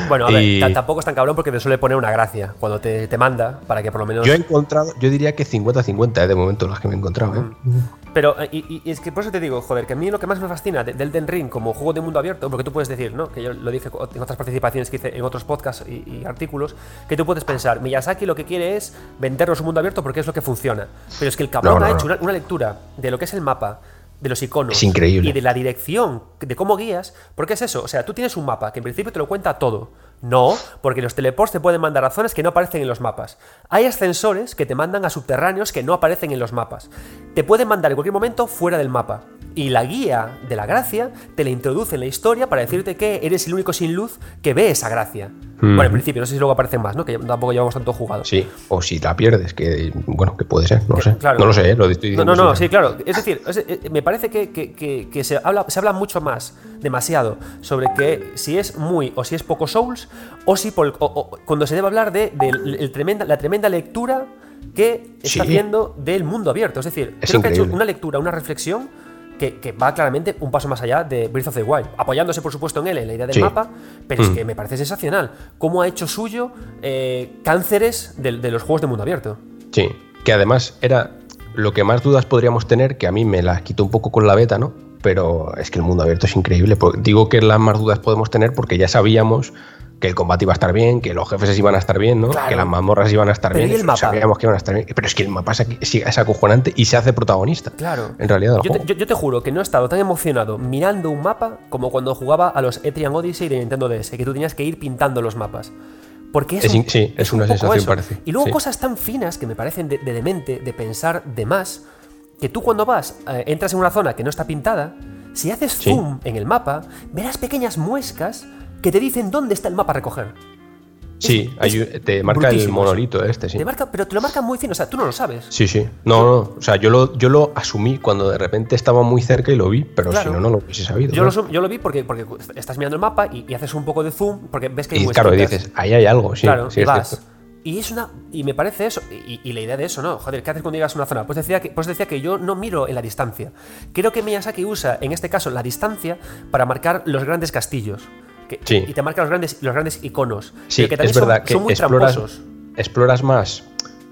Bueno, a y... ver, tampoco es tan cabrón porque te suele poner una gracia cuando te, te, manda para que por lo menos. Yo he encontrado, yo diría que 50-50 ¿eh? de momento las que me he encontrado. ¿eh? Mm. Pero, y, y, es que por eso te digo, joder, que a mí lo que más me fascina del de Den Ring como juego de mundo abierto, porque tú puedes decir, ¿no? Que yo lo dije en otras participaciones que hice en otros podcasts y, y artículos, que tú puedes pensar, Miyazaki lo que quiere es vendernos un mundo abierto porque es lo que funciona. Pero es que el cabrón no, no, ha hecho una, una, lectura de lo que es el mapa, de los iconos y de la dirección, de cómo guías, porque es eso, o sea, tú tienes un mapa que en principio te lo cuenta todo. No, porque los teleports te pueden mandar a zonas que no aparecen en los mapas. Hay ascensores que te mandan a subterráneos que no aparecen en los mapas. Te pueden mandar en cualquier momento fuera del mapa. Y la guía de la gracia te la introduce en la historia para decirte que eres el único sin luz que ve esa gracia. Mm. Bueno, en principio, no sé si luego aparecen más, ¿no? Que tampoco llevamos tanto jugado. Sí, o si la pierdes, que bueno, que puede ser, no lo sé. Claro. No lo sé, ¿eh? lo estoy diciendo. No, no, no, sí, claro. Es decir, es, es, me parece que, que, que, que, se, habla, se habla mucho más, demasiado, sobre que si es muy o si es poco Souls, o si por, o, o, cuando se debe hablar de, de el tremenda, la tremenda lectura que está Sí. haciendo del mundo abierto. Es decir, Es creo que ha hecho una lectura, una reflexión que, que va claramente un paso más allá de Breath of the Wild, apoyándose por supuesto en él, en la idea del Sí. mapa, pero es Mm. que me parece sensacional cómo ha hecho suyo eh, cánceres de, de los juegos de mundo abierto. Sí, que además era lo que más dudas podríamos tener, que a mí me las quitó un poco con la beta, ¿no? Pero es que el mundo abierto es increíble. Por- Digo que las más dudas podemos tener porque ya sabíamos que el combate iba a estar bien, que los jefes iban a estar bien, ¿no? Claro. Que las mazmorras iban a estar Pero bien. ¿y el? Sabíamos que iban a estar bien. Pero es que el mapa es, es acojonante y se hace protagonista. Claro. En realidad, Yo te, juego. yo- yo te juro que no he estado tan emocionado mirando un mapa como cuando jugaba a los Etrian Odyssey de Nintendo DS, que tú tenías que ir pintando los mapas. Porque es, Es un- sí, es un una poco sensación parecida, Y luego sí. cosas tan finas que me parecen de, de demente, de pensar de más, que tú cuando vas, eh, entras en una zona que no está pintada, si haces Sí. zoom en el mapa, verás pequeñas muescas que te dicen dónde está el mapa a recoger. Sí, es hay- te marca el monolito este, sí. Te marca, pero te lo marca muy fino, o sea, tú no lo sabes. Sí, sí. No, no. O sea, yo lo, yo lo asumí cuando de repente estaba muy cerca y lo vi, pero Claro. si no, no lo hubiese sabido. Yo ¿no? lo, sum- yo lo vi porque, porque estás mirando el mapa y, y haces un poco de zoom porque ves que hay Y claro, y dices, ahí hay algo, sí. claro, sí y es vas. cierto. Y es una. Y me parece eso. Y, y la idea de eso, ¿no? Joder, ¿qué haces cuando llegas a una zona? Pues decía, que, pues decía que yo no miro en la distancia. Creo que Miyazaki usa, en este caso, la distancia para marcar los grandes castillos. Que- Sí. Y te marca los grandes, los grandes iconos. Sí, pero que también es verdad son, que son muy exploras, tramposos. exploras más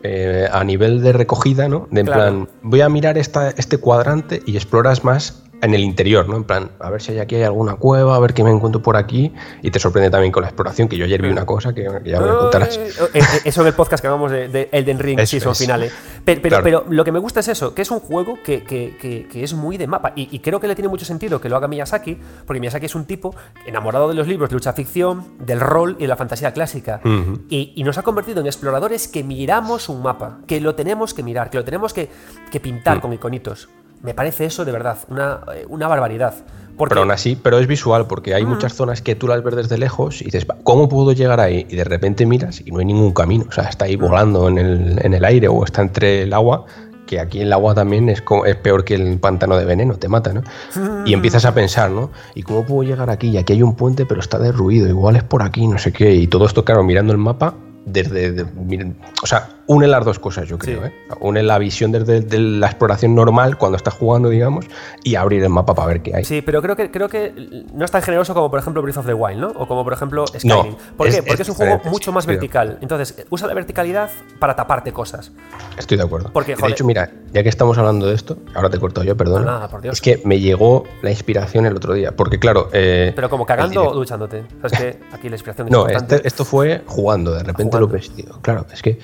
eh, a nivel de recogida, ¿no? De en Claro. plan, voy a mirar esta, este cuadrante y exploras más en el interior, ¿no? En plan, a ver si hay aquí hay alguna cueva, a ver qué me encuentro por aquí. Y te sorprende también con la exploración, que yo ayer vi una cosa que, que ya me contarás. Eh, eh, eh, Eso en el podcast que hagamos de, de Elden Ring Eso Season es. Finale. Pero, pero, Claro. pero lo que me gusta es eso, que es un juego que, que- que- es muy de mapa. Y, y creo que le tiene mucho sentido que lo haga Miyazaki, porque Miyazaki es un tipo enamorado de los libros de lucha ficción, del rol y de la fantasía clásica. Y, y nos ha convertido en exploradores que miramos un mapa, que lo tenemos que mirar, que lo tenemos que, que pintar Mm. con iconitos. Me parece eso de verdad, una, eh, una barbaridad. Porque, Pero aún así, pero es visual, porque hay muchas zonas que tú las ves desde lejos y dices, "Va, ¿cómo puedo llegar ahí? Y de repente miras y no hay ningún camino. O sea, está ahí volando en el, en el aire o está entre el agua, que aquí el agua también es, co- es peor que el pantano de veneno, te mata, ¿no? Y empiezas a pensar, ¿no? ¿Y cómo puedo llegar aquí? Y aquí hay un puente, pero está derruido, igual es por aquí, no sé qué. Y todo esto, claro, mirando el mapa, desde. de- miren, o sea, une las dos cosas, yo creo, Sí. ¿eh? Une la visión desde de la exploración normal, cuando estás jugando, digamos, y abrir el mapa para ver qué hay. Sí, pero creo que, creo que no es tan generoso como por ejemplo Breath of the Wild, ¿no? O como por ejemplo Skyrim. ¿Por es- qué? Porque es es, un juego mucho más de vertical. Entonces, usa la verticalidad para taparte cosas. Estoy de acuerdo. Porque, de joder- hecho, mira, ya que estamos hablando de esto, ahora te he cortado yo, perdona. Ah, nada, por Dios. Es que me llegó la inspiración el otro día. Porque, claro. eh, Pero como cagando o duchándote. O sea, es que aquí la inspiración es No, este- esto fue jugando, de repente Jugando. lo ves, tío. Claro, es que.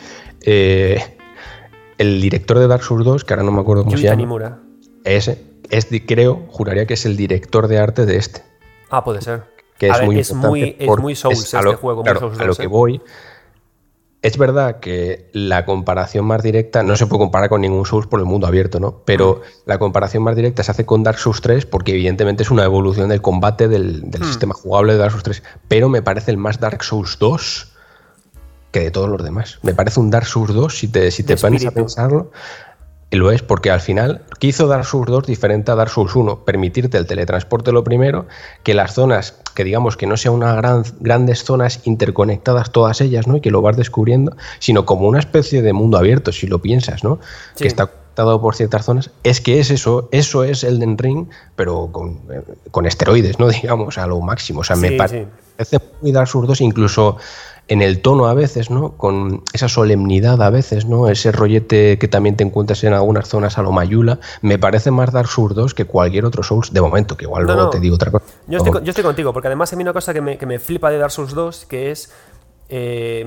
Eh, el director de Dark Souls 2, que ahora no me acuerdo cómo Yuji se llama, Tanimura. ese, es, creo, juraría que es el director de arte de este. Ah, puede ser. que es muy es muy, es muy Souls este juego, claro, Souls a lo que voy es verdad que la comparación más directa no se puede comparar con ningún Souls por el mundo abierto, ¿no? Pero la comparación más directa se hace con Dark Souls 3 porque evidentemente es una evolución del combate del, hmm. sistema jugable de Dark Souls 3. Pero me parece el más Dark Souls 2 que de todos los demás. Me parece un Dark Souls 2 si te, si te pones a pensarlo. Lo es porque al final, ¿qué hizo Dark Souls 2 diferente a Dark Souls 1? Permitirte el teletransporte lo primero, que las zonas, que digamos que no sean unas gran, grandes zonas interconectadas todas ellas, ¿no? Y que lo vas descubriendo, sino como una especie de mundo abierto, si lo piensas, ¿no? Que está conectado por ciertas zonas. Es que es eso, eso es Elden Ring, pero con, eh, con esteroides, ¿no? Digamos, a lo máximo. O sea, me parece muy Dark Souls 2, incluso en el tono a veces, ¿no? Con esa solemnidad a veces, ¿no? Ese rollete que también te encuentras en algunas zonas a lo Mayula, me parece más Dark Souls 2 que cualquier otro Souls de momento, que igual luego te digo otra cosa. Yo estoy, contigo, porque además a mí una cosa que me, que me flipa de Dark Souls 2, que es eh,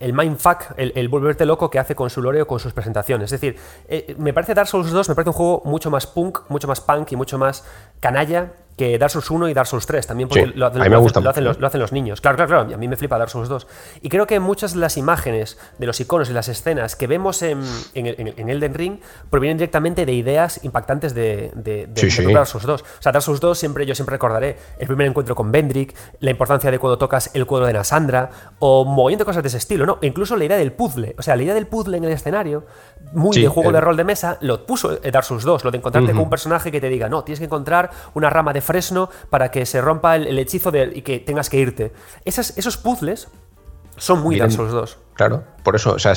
el mindfuck, el, el, volverte loco que hace con su lore o con sus presentaciones. Es decir, eh, me parece Dark Souls 2, me parece un juego mucho más punk, mucho más punk y mucho más canalla que Dark Souls 1 y Dark Souls 3, también porque lo, hacen, los, niños. Claro, claro, claro, a mí me flipa Dark Souls 2. Y creo que muchas de las imágenes, de los iconos y las escenas que vemos en, en, Elden Ring provienen directamente de ideas impactantes de, de, Dark Souls 2. O sea, Dark Souls 2 siempre, yo siempre recordaré el primer encuentro con Bendrick, la importancia de cuando tocas el cuadro de Nasandra, o moviendo cosas de ese estilo, ¿no? E incluso la idea del puzzle. O sea, la idea del puzzle en el escenario, muy de juego de rol de mesa, lo puso Dark Souls 2, lo de encontrarte con un personaje que te diga, no, tienes que encontrar una rama de fresno para que se rompa el, hechizo de, y que tengas que irte. esos puzzles son muy Dark Souls 2. Claro, por eso, o sea,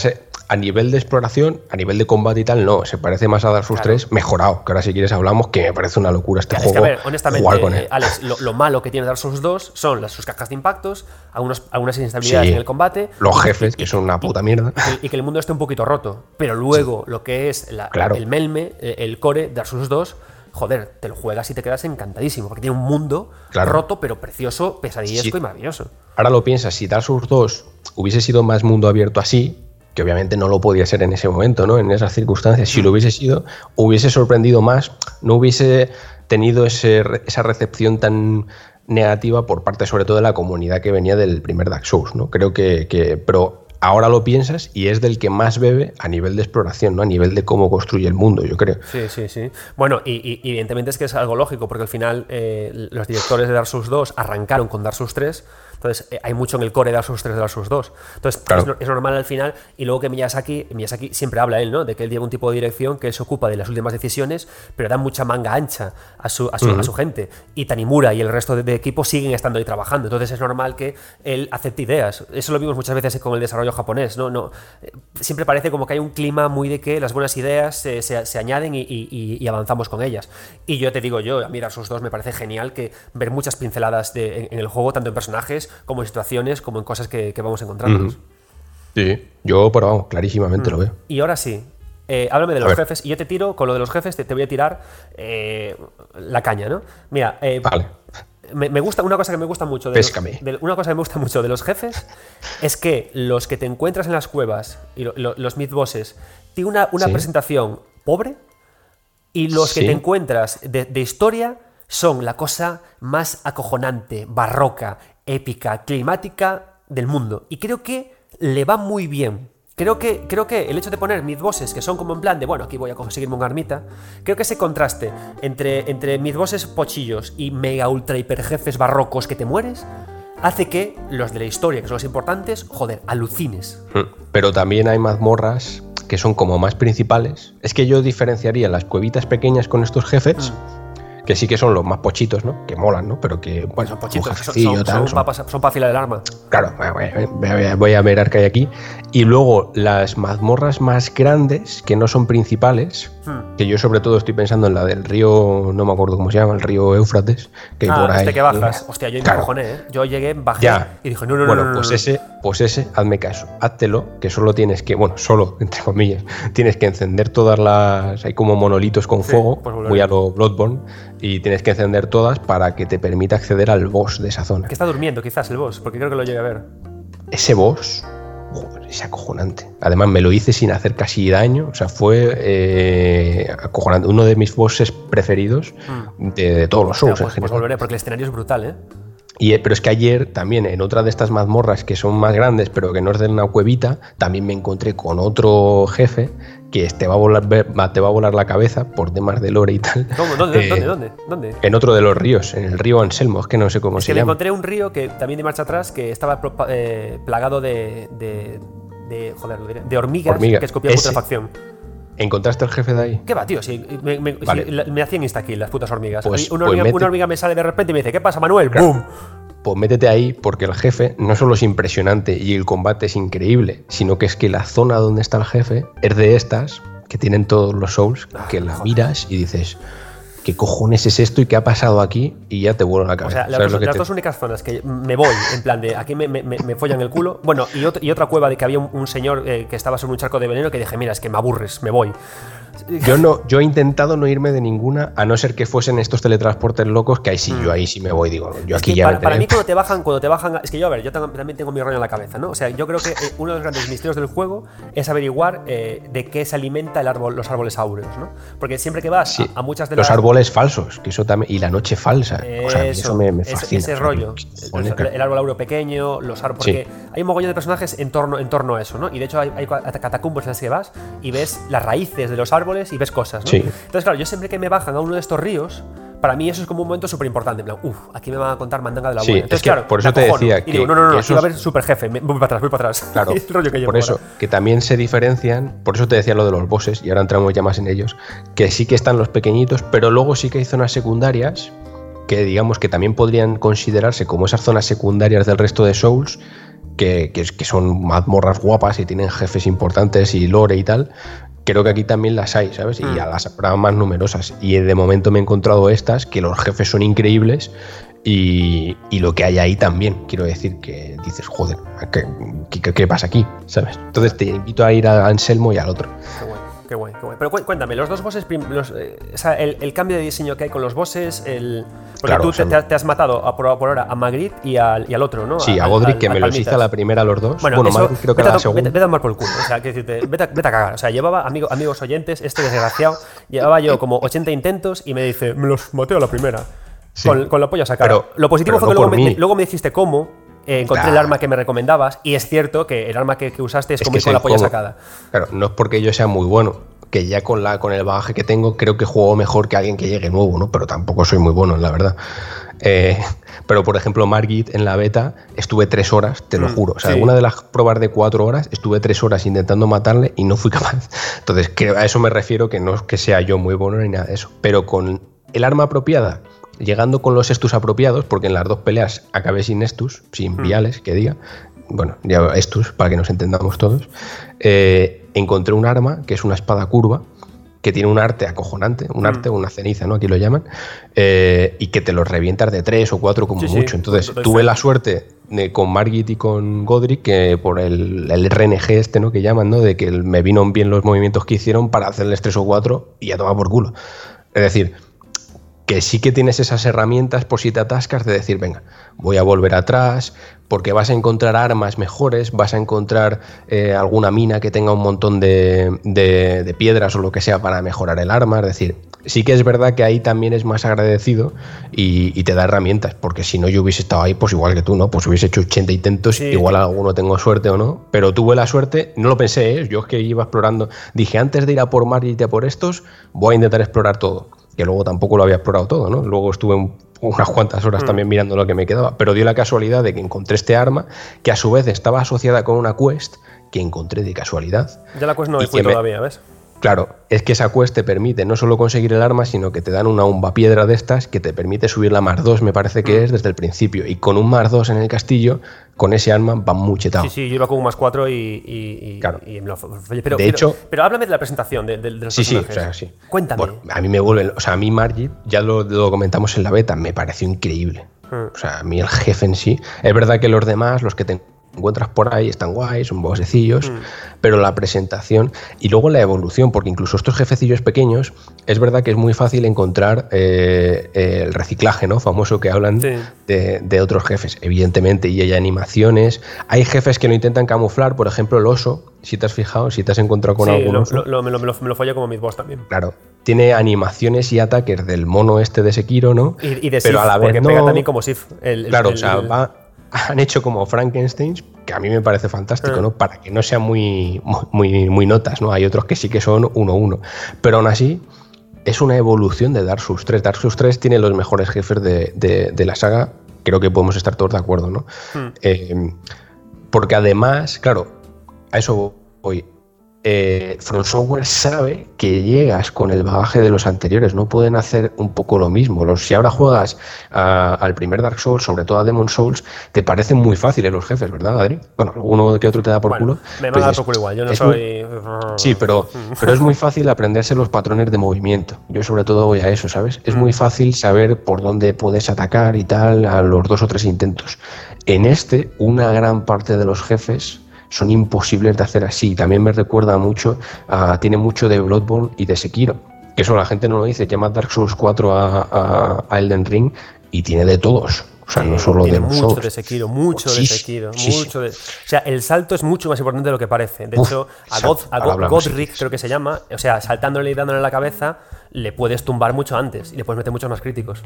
a nivel de exploración, a nivel de combate y tal, no, se parece más a Dark Souls 3 mejorado, que ahora si quieres hablamos, que me parece una locura este juego. Es que, honestamente, Alex, lo, malo que tiene Dark Souls 2 son las, sus cajas de impactos, algunos, algunas inestabilidades en el combate. Los jefes, que son una puta mierda. Y que, el mundo esté un poquito roto. Pero luego, lo que es el melme, el core, Dark Souls 2 joder, te lo juegas y te quedas encantadísimo, porque tiene un mundo roto, pero precioso, pesadillesco y maravilloso. Ahora lo piensas, si Dark Souls 2 hubiese sido más mundo abierto así, que obviamente no lo podía ser en ese momento, ¿no? En esas circunstancias, si lo hubiese sido, hubiese sorprendido más, no hubiese tenido esa recepción tan negativa por parte sobre todo de la comunidad que venía del primer Dark Souls, ¿no? Creo que, que pero ahora lo piensas y es del que más bebe a nivel de exploración, ¿no? A nivel de cómo construye el mundo, yo creo. Sí, sí, sí. Bueno, y, evidentemente es que es algo lógico, porque al final eh, los directores de Dark Souls 2 arrancaron con Dark Souls 3 entonces, eh, hay mucho en el core de Dark Souls 3 de Dark Souls 2. Entonces, es, normal al final. Y luego que Miyazaki, Miyazaki siempre habla él, ¿no? De que él lleva un tipo de dirección que él se ocupa de las últimas decisiones, pero da mucha manga ancha a su, a su, gente. Y Tanimura y el resto de, equipo siguen estando ahí trabajando. Entonces, es normal que él acepte ideas. Eso lo vimos muchas veces con el desarrollo japonés, ¿no? no eh, siempre parece como que hay un clima muy de que las buenas ideas se, se, añaden y, avanzamos con ellas. Y yo te digo yo, a mí Dark Souls 2 me parece genial que ver muchas pinceladas de, en el juego, tanto en personajes como en situaciones, como en cosas que, vamos encontrando. Sí, yo, pero vamos, clarísimamente lo veo. Y ahora sí, eh, háblame de los jefes. Y yo te tiro, con lo de los jefes, te, voy a tirar eh, la caña, ¿no? Mira, eh, vale. me, gusta, una cosa que me gusta mucho de, los, una cosa que me gusta mucho de los jefes es que los que te encuentras en las cuevas y los mid bosses tienen una, una presentación pobre y los que te encuentras de, de historia son la cosa más acojonante, barroca, épica, climática del mundo. Y creo que le va muy bien. Creo que, creo que el hecho de poner mid bosses que son como en plan de, bueno, aquí voy a conseguirme un armita, creo que ese contraste entre, entre mid bosses pochillos y mega ultra hiper jefes barrocos que te mueres, hace que los de la historia, que son los importantes, joder, alucines. Hmm. Pero también hay mazmorras que son como más principales. Es que yo diferenciaría las cuevitas pequeñas con estos jefes. Hmm que sí que son los más pochitos, ¿no? Que molan, ¿no? Pero que, bueno, son pochitos, son, son, son para afilar el arma. Claro, voy a, ver qué hay aquí. Y luego las mazmorras más grandes, que no son principales, hmm. que yo sobre todo estoy pensando en la del río, no me acuerdo cómo se llama, el río Éufrates, que ah, por ahí. Este que bajas. Hostia, yo claro. me ¿eh? Yo llegué, bajé y dije, no, no, bueno, no. pues ese, pues ese, hazme caso, háztelo, que solo tienes que, bueno, solo, entre comillas, tienes que encender todas las. Hay como monolitos con fuego, pues muy a lo Bloodborne y tienes que encender todas para que te permita acceder al boss de esa zona. Que está durmiendo quizás el boss, porque creo que lo llegué a ver. Ese boss, joder, es acojonante. Además me lo hice sin hacer casi daño, o sea, fue eh, acojonante. Uno de mis bosses preferidos mm. de, todos los shows. pues, pues volveré, porque el escenario es brutal, ¿eh? Y, pero es que ayer también en otra de estas mazmorras que son más grandes, pero que no es de una cuevita, también me encontré con otro jefe que te va a volar, te va a volar la cabeza por temas de lore y tal. ¿Cómo? ¿Dónde? ¿Dónde? ¿Dónde? ¿Dónde? En otro de los ríos, en el río Anselmo, es que no sé cómo es se que llama. encontré un río que también de marcha atrás que estaba eh, plagado de, de, de, joder, de hormigas Hormiga. que escupían putrefacción. ¿Encontraste el jefe de ahí? ¿Qué va, tío? Si me, me, Vale. si la- me hacían instakill las putas hormigas. Pues- una, pues hormiga, una hormiga me sale de repente y me dice, ¿qué pasa, Manuel? Claro. ¡Bum! Pues métete ahí porque el jefe no solo es impresionante y el combate es increíble, sino que es que la zona donde está el jefe es de estas que tienen todos los souls, que la miras y dices, ¿qué cojones es esto y qué ha pasado aquí? Y ya te vuelve la O cabeza. sea, las, ¿Sabes dos, las te- dos únicas zonas que me voy, en plan de aquí me, me, me- follan el culo. Bueno, y, ot- y otra cueva de que había un, un señor eh, que estaba sobre un charco de veneno que dije, mira, es que me aburres, me voy. Yo no, yo he intentado no irme de ninguna, a no ser que fuesen estos teletransportes locos, que ahí sí, yo ahí sí me voy, digo, yo Es aquí ya para, me para mí cuando te bajan, cuando te bajan, es que yo a ver, yo también tengo mi rollo en la cabeza, ¿no? O sea, yo creo que eh, uno de los grandes misterios del juego es averiguar eh, de qué se alimenta el árbol, los árboles áureos, ¿no? Porque siempre que vas Sí, a, a muchas de los las árboles falsos, que eso también, y la noche falsa. o sea, eso, me, me ese- fascina. ese o sea, rollo. El, el árbol aureo pequeño, los árboles. Sí. Porque hay un mogollón de personajes en torno, en torno a eso, ¿no? Y de hecho hay, hay catacumbas en las que vas y ves las raíces de los árboles y ves cosas, ¿no? Sí. Entonces, claro, yo siempre que me bajan a uno de estos ríos, para mí eso es como un momento súper importante. En plan, uff, aquí me van a contar mandanga de la Sí, buena. Entonces, es que claro, por eso te decía Y que- digo, no, no, no, aquí va a esos- haber super jefe. Voy para atrás, voy para atrás. Claro, es el rollo que llevo por eso, ahora. que también se diferencian, por eso te decía lo de los bosses, y ahora entramos ya más en ellos, que sí que están los pequeñitos, pero luego sí que hay zonas secundarias que digamos que también podrían considerarse como esas zonas secundarias del resto de Souls, que, que, que son mazmorras guapas y tienen jefes importantes y lore y tal. Creo que aquí también las hay, ¿sabes? Y Mm. a las habrá más numerosas. Y de momento me he encontrado estas, que los jefes son increíbles y, y lo que hay ahí también. Quiero decir que dices, joder, ¿qué, qué, qué pasa aquí? ¿Sabes? Entonces te invito a ir a Anselmo y al otro. Qué guay, qué guay, qué guay. Pero cu- cuéntame, los dos bosses, los, eh, o sea, el, el cambio de diseño que hay con los bosses, el. Porque Claro, tú o sea, te, has matado a, por, ahora a Magritte y al, y al otro, ¿no? Sí, a Al- Godric, al- que al me los Palmitas. hice a la primera a los dos. Bueno, Bueno, eso, Magritte creo que vete, era a, la segunda. vete- vete a por el culo. O sea, que decirte, vete, a, vete a cagar. O sea, llevaba, amigo- amigos oyentes, este desgraciado, llevaba yo como 80 intentos y me dice, me los maté a la primera. Sí. Con, con la polla sacada. Pero- Lo positivo pero fue que no luego me, luego me dijiste cómo. Eh, encontré el arma que me recomendabas y es cierto que el arma que, que usaste es, Es como que ir con la polla sacada. Claro, no es porque yo sea muy bueno, que ya con, la, con el bagaje que tengo creo que juego mejor que alguien que llegue nuevo, ¿no? Pero tampoco soy muy bueno, la verdad. Eh, pero por ejemplo, Margit en la beta estuve tres horas, te lo Mm, juro. O sea, sí. una de las pruebas de cuatro horas estuve tres horas intentando matarle y no fui capaz. Entonces, creo, a eso me refiero que no es que sea yo muy bueno ni nada de eso. Pero con el arma apropiada, llegando con los estus apropiados, porque en las dos peleas acabé sin estus, sin Mm. viales, que diga. Bueno, ya estus, para que nos entendamos todos. eh, encontré un arma que es una espada curva que tiene un arte acojonante, un Mm. arte, una ceniza, ¿no? Aquí lo llaman, eh, y que te los revientas de tres o cuatro como Sí, mucho. Entonces, tuve la suerte de, con Margit y con Godric, que por el, el RNG este, ¿no? Que llaman, ¿no? De que me vino bien los movimientos que hicieron para hacerles tres o cuatro y a tomar por culo. Es decir, que sí que tienes esas herramientas por si te atascas de decir, venga, voy a volver atrás, porque vas a encontrar armas mejores, vas a encontrar eh, alguna mina que tenga un montón de, de- de piedras o lo que sea para mejorar el arma. Es decir, sí que es verdad que ahí también es más agradecido y, y te da herramientas, porque si no yo hubiese estado ahí, pues igual que tú, ¿no? Pues hubiese hecho 80 intentos, Sí. igual alguno tengo suerte o no, pero tuve la suerte, no lo pensé, ¿eh? yo es que iba explorando, dije, antes de ir a por Margit y a por estos, voy a intentar explorar todo que luego tampoco lo había explorado todo, ¿no? Luego estuve un- unas cuantas horas también mirando lo que me quedaba, pero dio la casualidad de que encontré este arma que a su vez estaba asociada con una quest que encontré de casualidad. Ya la quest no Y fui me- todavía, ¿ves? Claro, es que esa quest te permite no solo conseguir el arma, sino que te dan una umba piedra de estas que te permite subir la más 2, me parece que es, desde el principio. Y con un más 2 en el castillo, con ese arma va muy chetado. Sí, sí, yo iba con un más 4 y, y, y- Claro. y me lo pero, De hecho- pero háblame de la presentación de, de- de los Sí, sí, o personajes. sea, sí. Cuéntame. Bueno, a mí me vuelve, o sea, a mí Margit, ya lo, lo comentamos en la beta, me pareció increíble. Mm. O sea, a mí el jefe en sí. Es verdad que los demás, los que te encuentras por ahí, están guays, son bosecillos, Mm. pero la presentación y luego la evolución, porque incluso estos jefecillos pequeños, es verdad que es muy fácil encontrar eh, el reciclaje, ¿no? Famoso que hablan Sí. de, de otros jefes, evidentemente, y hay animaciones. Hay jefes que lo intentan camuflar, por ejemplo, el oso, si te has fijado, si te has encontrado con sí, algún lo, oso. lo- lo- me, lo, me lo- me lo follé como Midboss también. Claro, tiene animaciones y ataques del mono este de Sekiro, ¿no? Y, de Pero a la vez porque pega también como Sif. claro, o sea, han hecho como Frankenstein, que a mí me parece fantástico, ah. ¿no? Para que no sean muy, muy, muy notas, ¿no? Hay otros que sí que son 1-1. Pero aún así, es una evolución de Dark Souls 3. Dark Souls 3 tiene los mejores jefes de, la saga. Creo que podemos estar todos de acuerdo, ¿no? Hmm. Eh, porque además, claro, a eso voy eh, From Software sabe que llegas con el bagaje de los anteriores, no pueden hacer un poco lo mismo. Los, si ahora juegas al primer Dark Souls, sobre todo a Demon Souls, te parecen muy fáciles los jefes, ¿verdad, Adri? Bueno, alguno que otro te da por culo. Me va a dar por culo igual, yo no soy. sí, pero, pero es muy fácil aprenderse los patrones de movimiento. Yo, sobre todo, voy a eso, ¿sabes? Es muy mm. fácil saber por dónde puedes atacar y tal a los dos o tres intentos. En este, una gran parte de los jefes son imposibles de hacer así. También me recuerda mucho, tiene mucho de Bloodborne y de Sekiro. Que eso la gente no lo dice, llama Dark Souls 4 a, Elden Ring y tiene de todos. O sea, no solo de mucho de Sekiro, mucho de Sekiro, mucho de... O sea, el salto es mucho más importante de lo que parece. De hecho, a, God, a Godric, creo que se llama, o sea, saltándole y dándole la cabeza, le puedes tumbar mucho antes y le puedes meter muchos más críticos.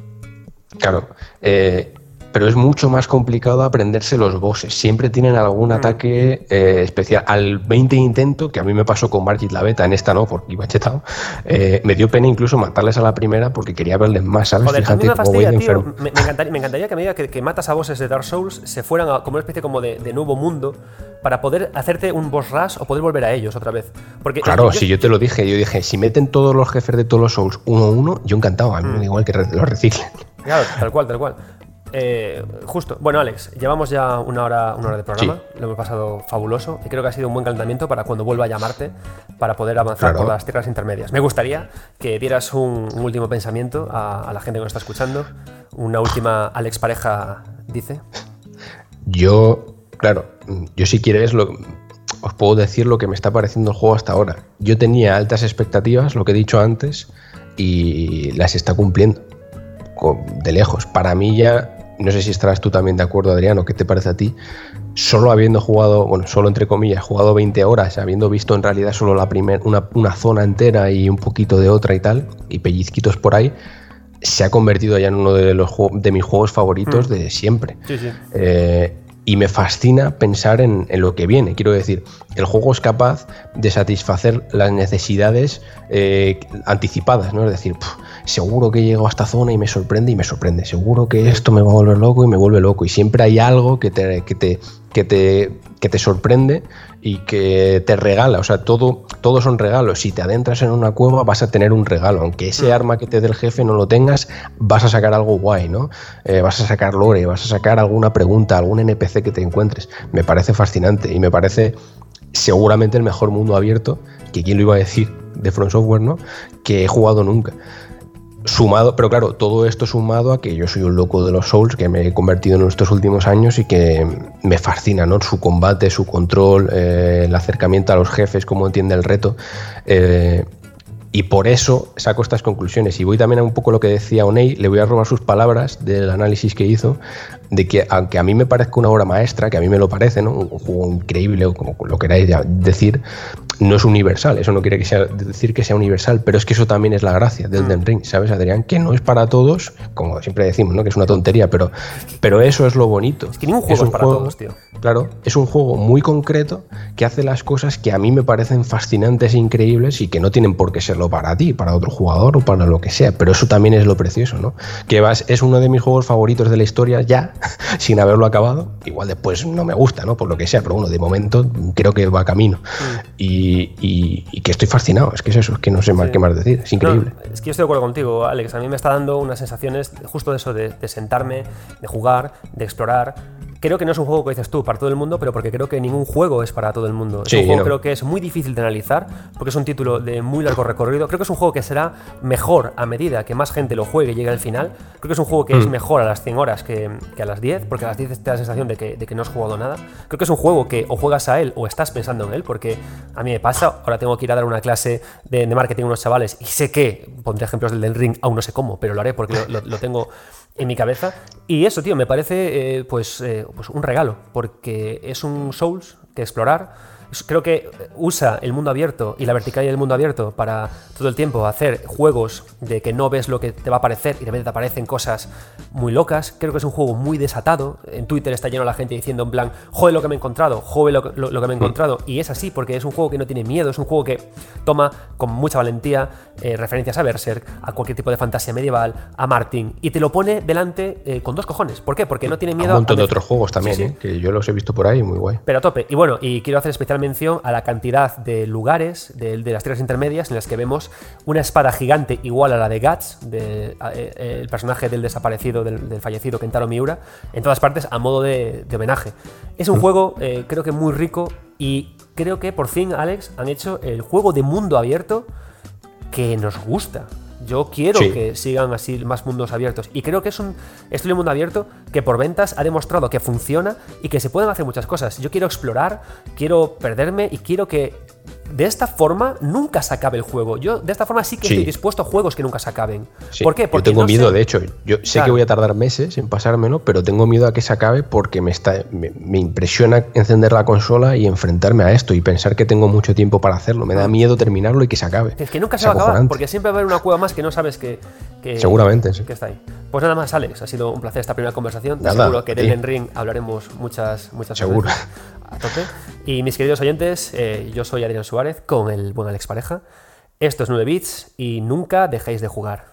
Claro. Eh, pero es mucho más complicado aprenderse los bosses. Siempre tienen algún mm. ataque eh, especial. Al 20 intento, que a mí me pasó con Margit la beta, en esta no, porque iba chetado, eh, me dio pena incluso matarles a la primera porque quería verles más, ¿sabes? Fíjate me, fastidia, tío, me, encantaría, que a medida que, matas a bosses de Dark Souls se fueran como una especie como de, nuevo mundo para poder hacerte un boss rush o poder volver a ellos otra vez. Porque claro, si yo te lo dije, yo dije, si meten todos los jefes de todos los Souls uno a uno, yo encantado, a mí me da mm. igual que los reciclen. Claro, tal cual, tal cual. Eh, justo. Bueno, Alex, llevamos ya una hora, una hora de programa. Lo hemos pasado fabuloso y creo que ha sido un buen calentamiento para cuando vuelva a llamarte para poder avanzar por las tierras intermedias. Me gustaría que dieras un, último pensamiento a, la gente que nos está escuchando. Una última, Alex Pareja dice. Yo, claro, yo si quieres lo, os puedo decir lo que me está pareciendo el juego hasta ahora. Yo tenía altas expectativas, lo que he dicho antes, y las está cumpliendo de lejos. Para mí ya no sé si estarás tú también de acuerdo, Adriano, ¿qué te parece a ti? Solo habiendo jugado, bueno, solo entre comillas, jugado 20 horas, habiendo visto en realidad solo la primer, una, zona entera y un poquito de otra y tal, y pellizquitos por ahí, se ha convertido ya en uno de, los, de mis juegos favoritos mm. de siempre. Eh, y me fascina pensar en, lo que viene. Quiero decir, el juego es capaz de satisfacer las necesidades eh, anticipadas, ¿no? Es decir, seguro que llego a esta zona y me sorprende y me sorprende. Seguro que esto me va a volver loco y me vuelve loco. Y siempre hay algo que te, que te, que te, que te sorprende y que te regala. O sea, todo, todos son regalos. Si te adentras en una cueva, vas a tener un regalo. Aunque ese mm. arma que te dé el jefe no lo tengas, vas a sacar algo guay, ¿no? Eh, vas a sacar lore, vas a sacar alguna pregunta, algún NPC que te encuentres. Me parece fascinante y me parece seguramente el mejor mundo abierto, que quién lo iba a decir, de Front Software, ¿no? Que he jugado nunca. Sumado, pero claro, todo esto sumado a que yo soy un loco de los Souls, que me he convertido en estos últimos años y que me fascina, ¿no? Su combate, su control, eh, el acercamiento a los jefes, cómo entiende el reto. Eh, y por eso saco estas conclusiones. Y voy también a un poco lo que decía Oney, le voy a robar sus palabras del análisis que hizo, de que aunque a mí me parezca una obra maestra, que a mí me lo parece, ¿no? un juego increíble o como lo queráis decir, no es universal. Eso no quiere que sea, decir que sea universal, pero es que eso también es la gracia del Den mm. Ring, ¿sabes, Adrián? Que no es para todos, como siempre decimos, ¿no? que es una tontería, pero, pero eso es lo bonito. Es que ningún juego es, para todos, tío. Claro, es un juego muy concreto que hace las cosas que a mí me parecen fascinantes e increíbles y que no tienen por qué serlo para ti, para otro jugador o para lo que sea, pero eso también es lo precioso, ¿no? Que vas, es uno de mis juegos favoritos de la historia ya, sin haberlo acabado. Igual después no me gusta, ¿no? Por lo que sea, pero bueno, de momento creo que va camino. Mm. Y, que estoy fascinado. Es que es eso, es que no sé más qué más decir. Es increíble. es que yo estoy de acuerdo contigo, Alex. A mí me está dando unas sensaciones justo de eso, de, de sentarme, de jugar, de explorar creo que no es un juego que dices tú para todo el mundo, pero porque creo que ningún juego es para todo el mundo. Es un juego creo que es muy difícil de analizar, porque es un título de muy largo recorrido. Creo que es un juego que será mejor a medida que más gente lo juegue y llegue al final. Creo que es un juego que es mm. mejor a las 100 horas que, a las 10, porque a las 10 te da la sensación de que, de que, no has jugado nada. Creo que es un juego que o juegas a él o estás pensando en él, porque a mí me pasa, ahora tengo que ir a dar una clase de, marketing a unos chavales y sé que, pondré ejemplos del, del ring, aún no sé cómo, pero lo haré porque lo tengo en mi cabeza. Y eso, tío, me parece eh, pues, eh, pues un regalo, porque es un Souls que explorar creo que usa el mundo abierto y la verticalidad del mundo abierto para todo el tiempo hacer juegos de que no ves lo que te va a aparecer y de repente te aparecen cosas muy locas. Creo que es un juego muy desatado. En Twitter está lleno la gente diciendo en plan, joder lo que me he encontrado, joder lo, lo que me he mm. encontrado. Y es así, porque es un juego que no tiene miedo, es un juego que toma con mucha valentía eh, referencias a Berserk, a cualquier tipo de fantasía medieval, a Martin, y te lo pone delante eh, con dos cojones. ¿Por qué? Porque no tiene miedo a. Un montón de otros juegos también, ¿eh? que yo los he visto por ahí, muy guay. Pero a tope. Y bueno, y quiero hacer especial mención a la cantidad de lugares de, las tierras intermedias en las que vemos una espada gigante igual a la de Guts, de, el personaje del desaparecido, del, fallecido Kentaro Miura, en todas partes a modo de, homenaje. Es un mm. juego, creo que muy rico y creo que por fin, Alex, han hecho el juego de mundo abierto que nos gusta. Yo quiero que sigan así más mundos abiertos. Y creo que es un de mundo abierto que por ventas ha demostrado que funciona y que se pueden hacer muchas cosas. Yo quiero explorar, quiero perderme y quiero que de esta forma nunca se acabe el juego. Yo de esta forma sí que estoy dispuesto a juegos que nunca se acaben. ¿Por qué? Porque yo tengo miedo, de hecho. Yo sé que voy a tardar meses en pasármelo, pero tengo miedo a que se acabe porque me, está, me, impresiona encender la consola y enfrentarme a esto y pensar que tengo mucho tiempo para hacerlo. Me da miedo terminarlo y que se acabe. Es que nunca se va a acabar, porque siempre va a haber una cueva más que no sabes que, Seguramente, sí. que está ahí. Pues nada más, Alex, ha sido un placer esta primera conversación. Te aseguro que de Ring hablaremos muchas, muchas Seguro. Y mis queridos oyentes, eh, yo soy Adrián Suárez con el buen Alex Pareja. Esto es 9 bits y nunca dejéis de jugar.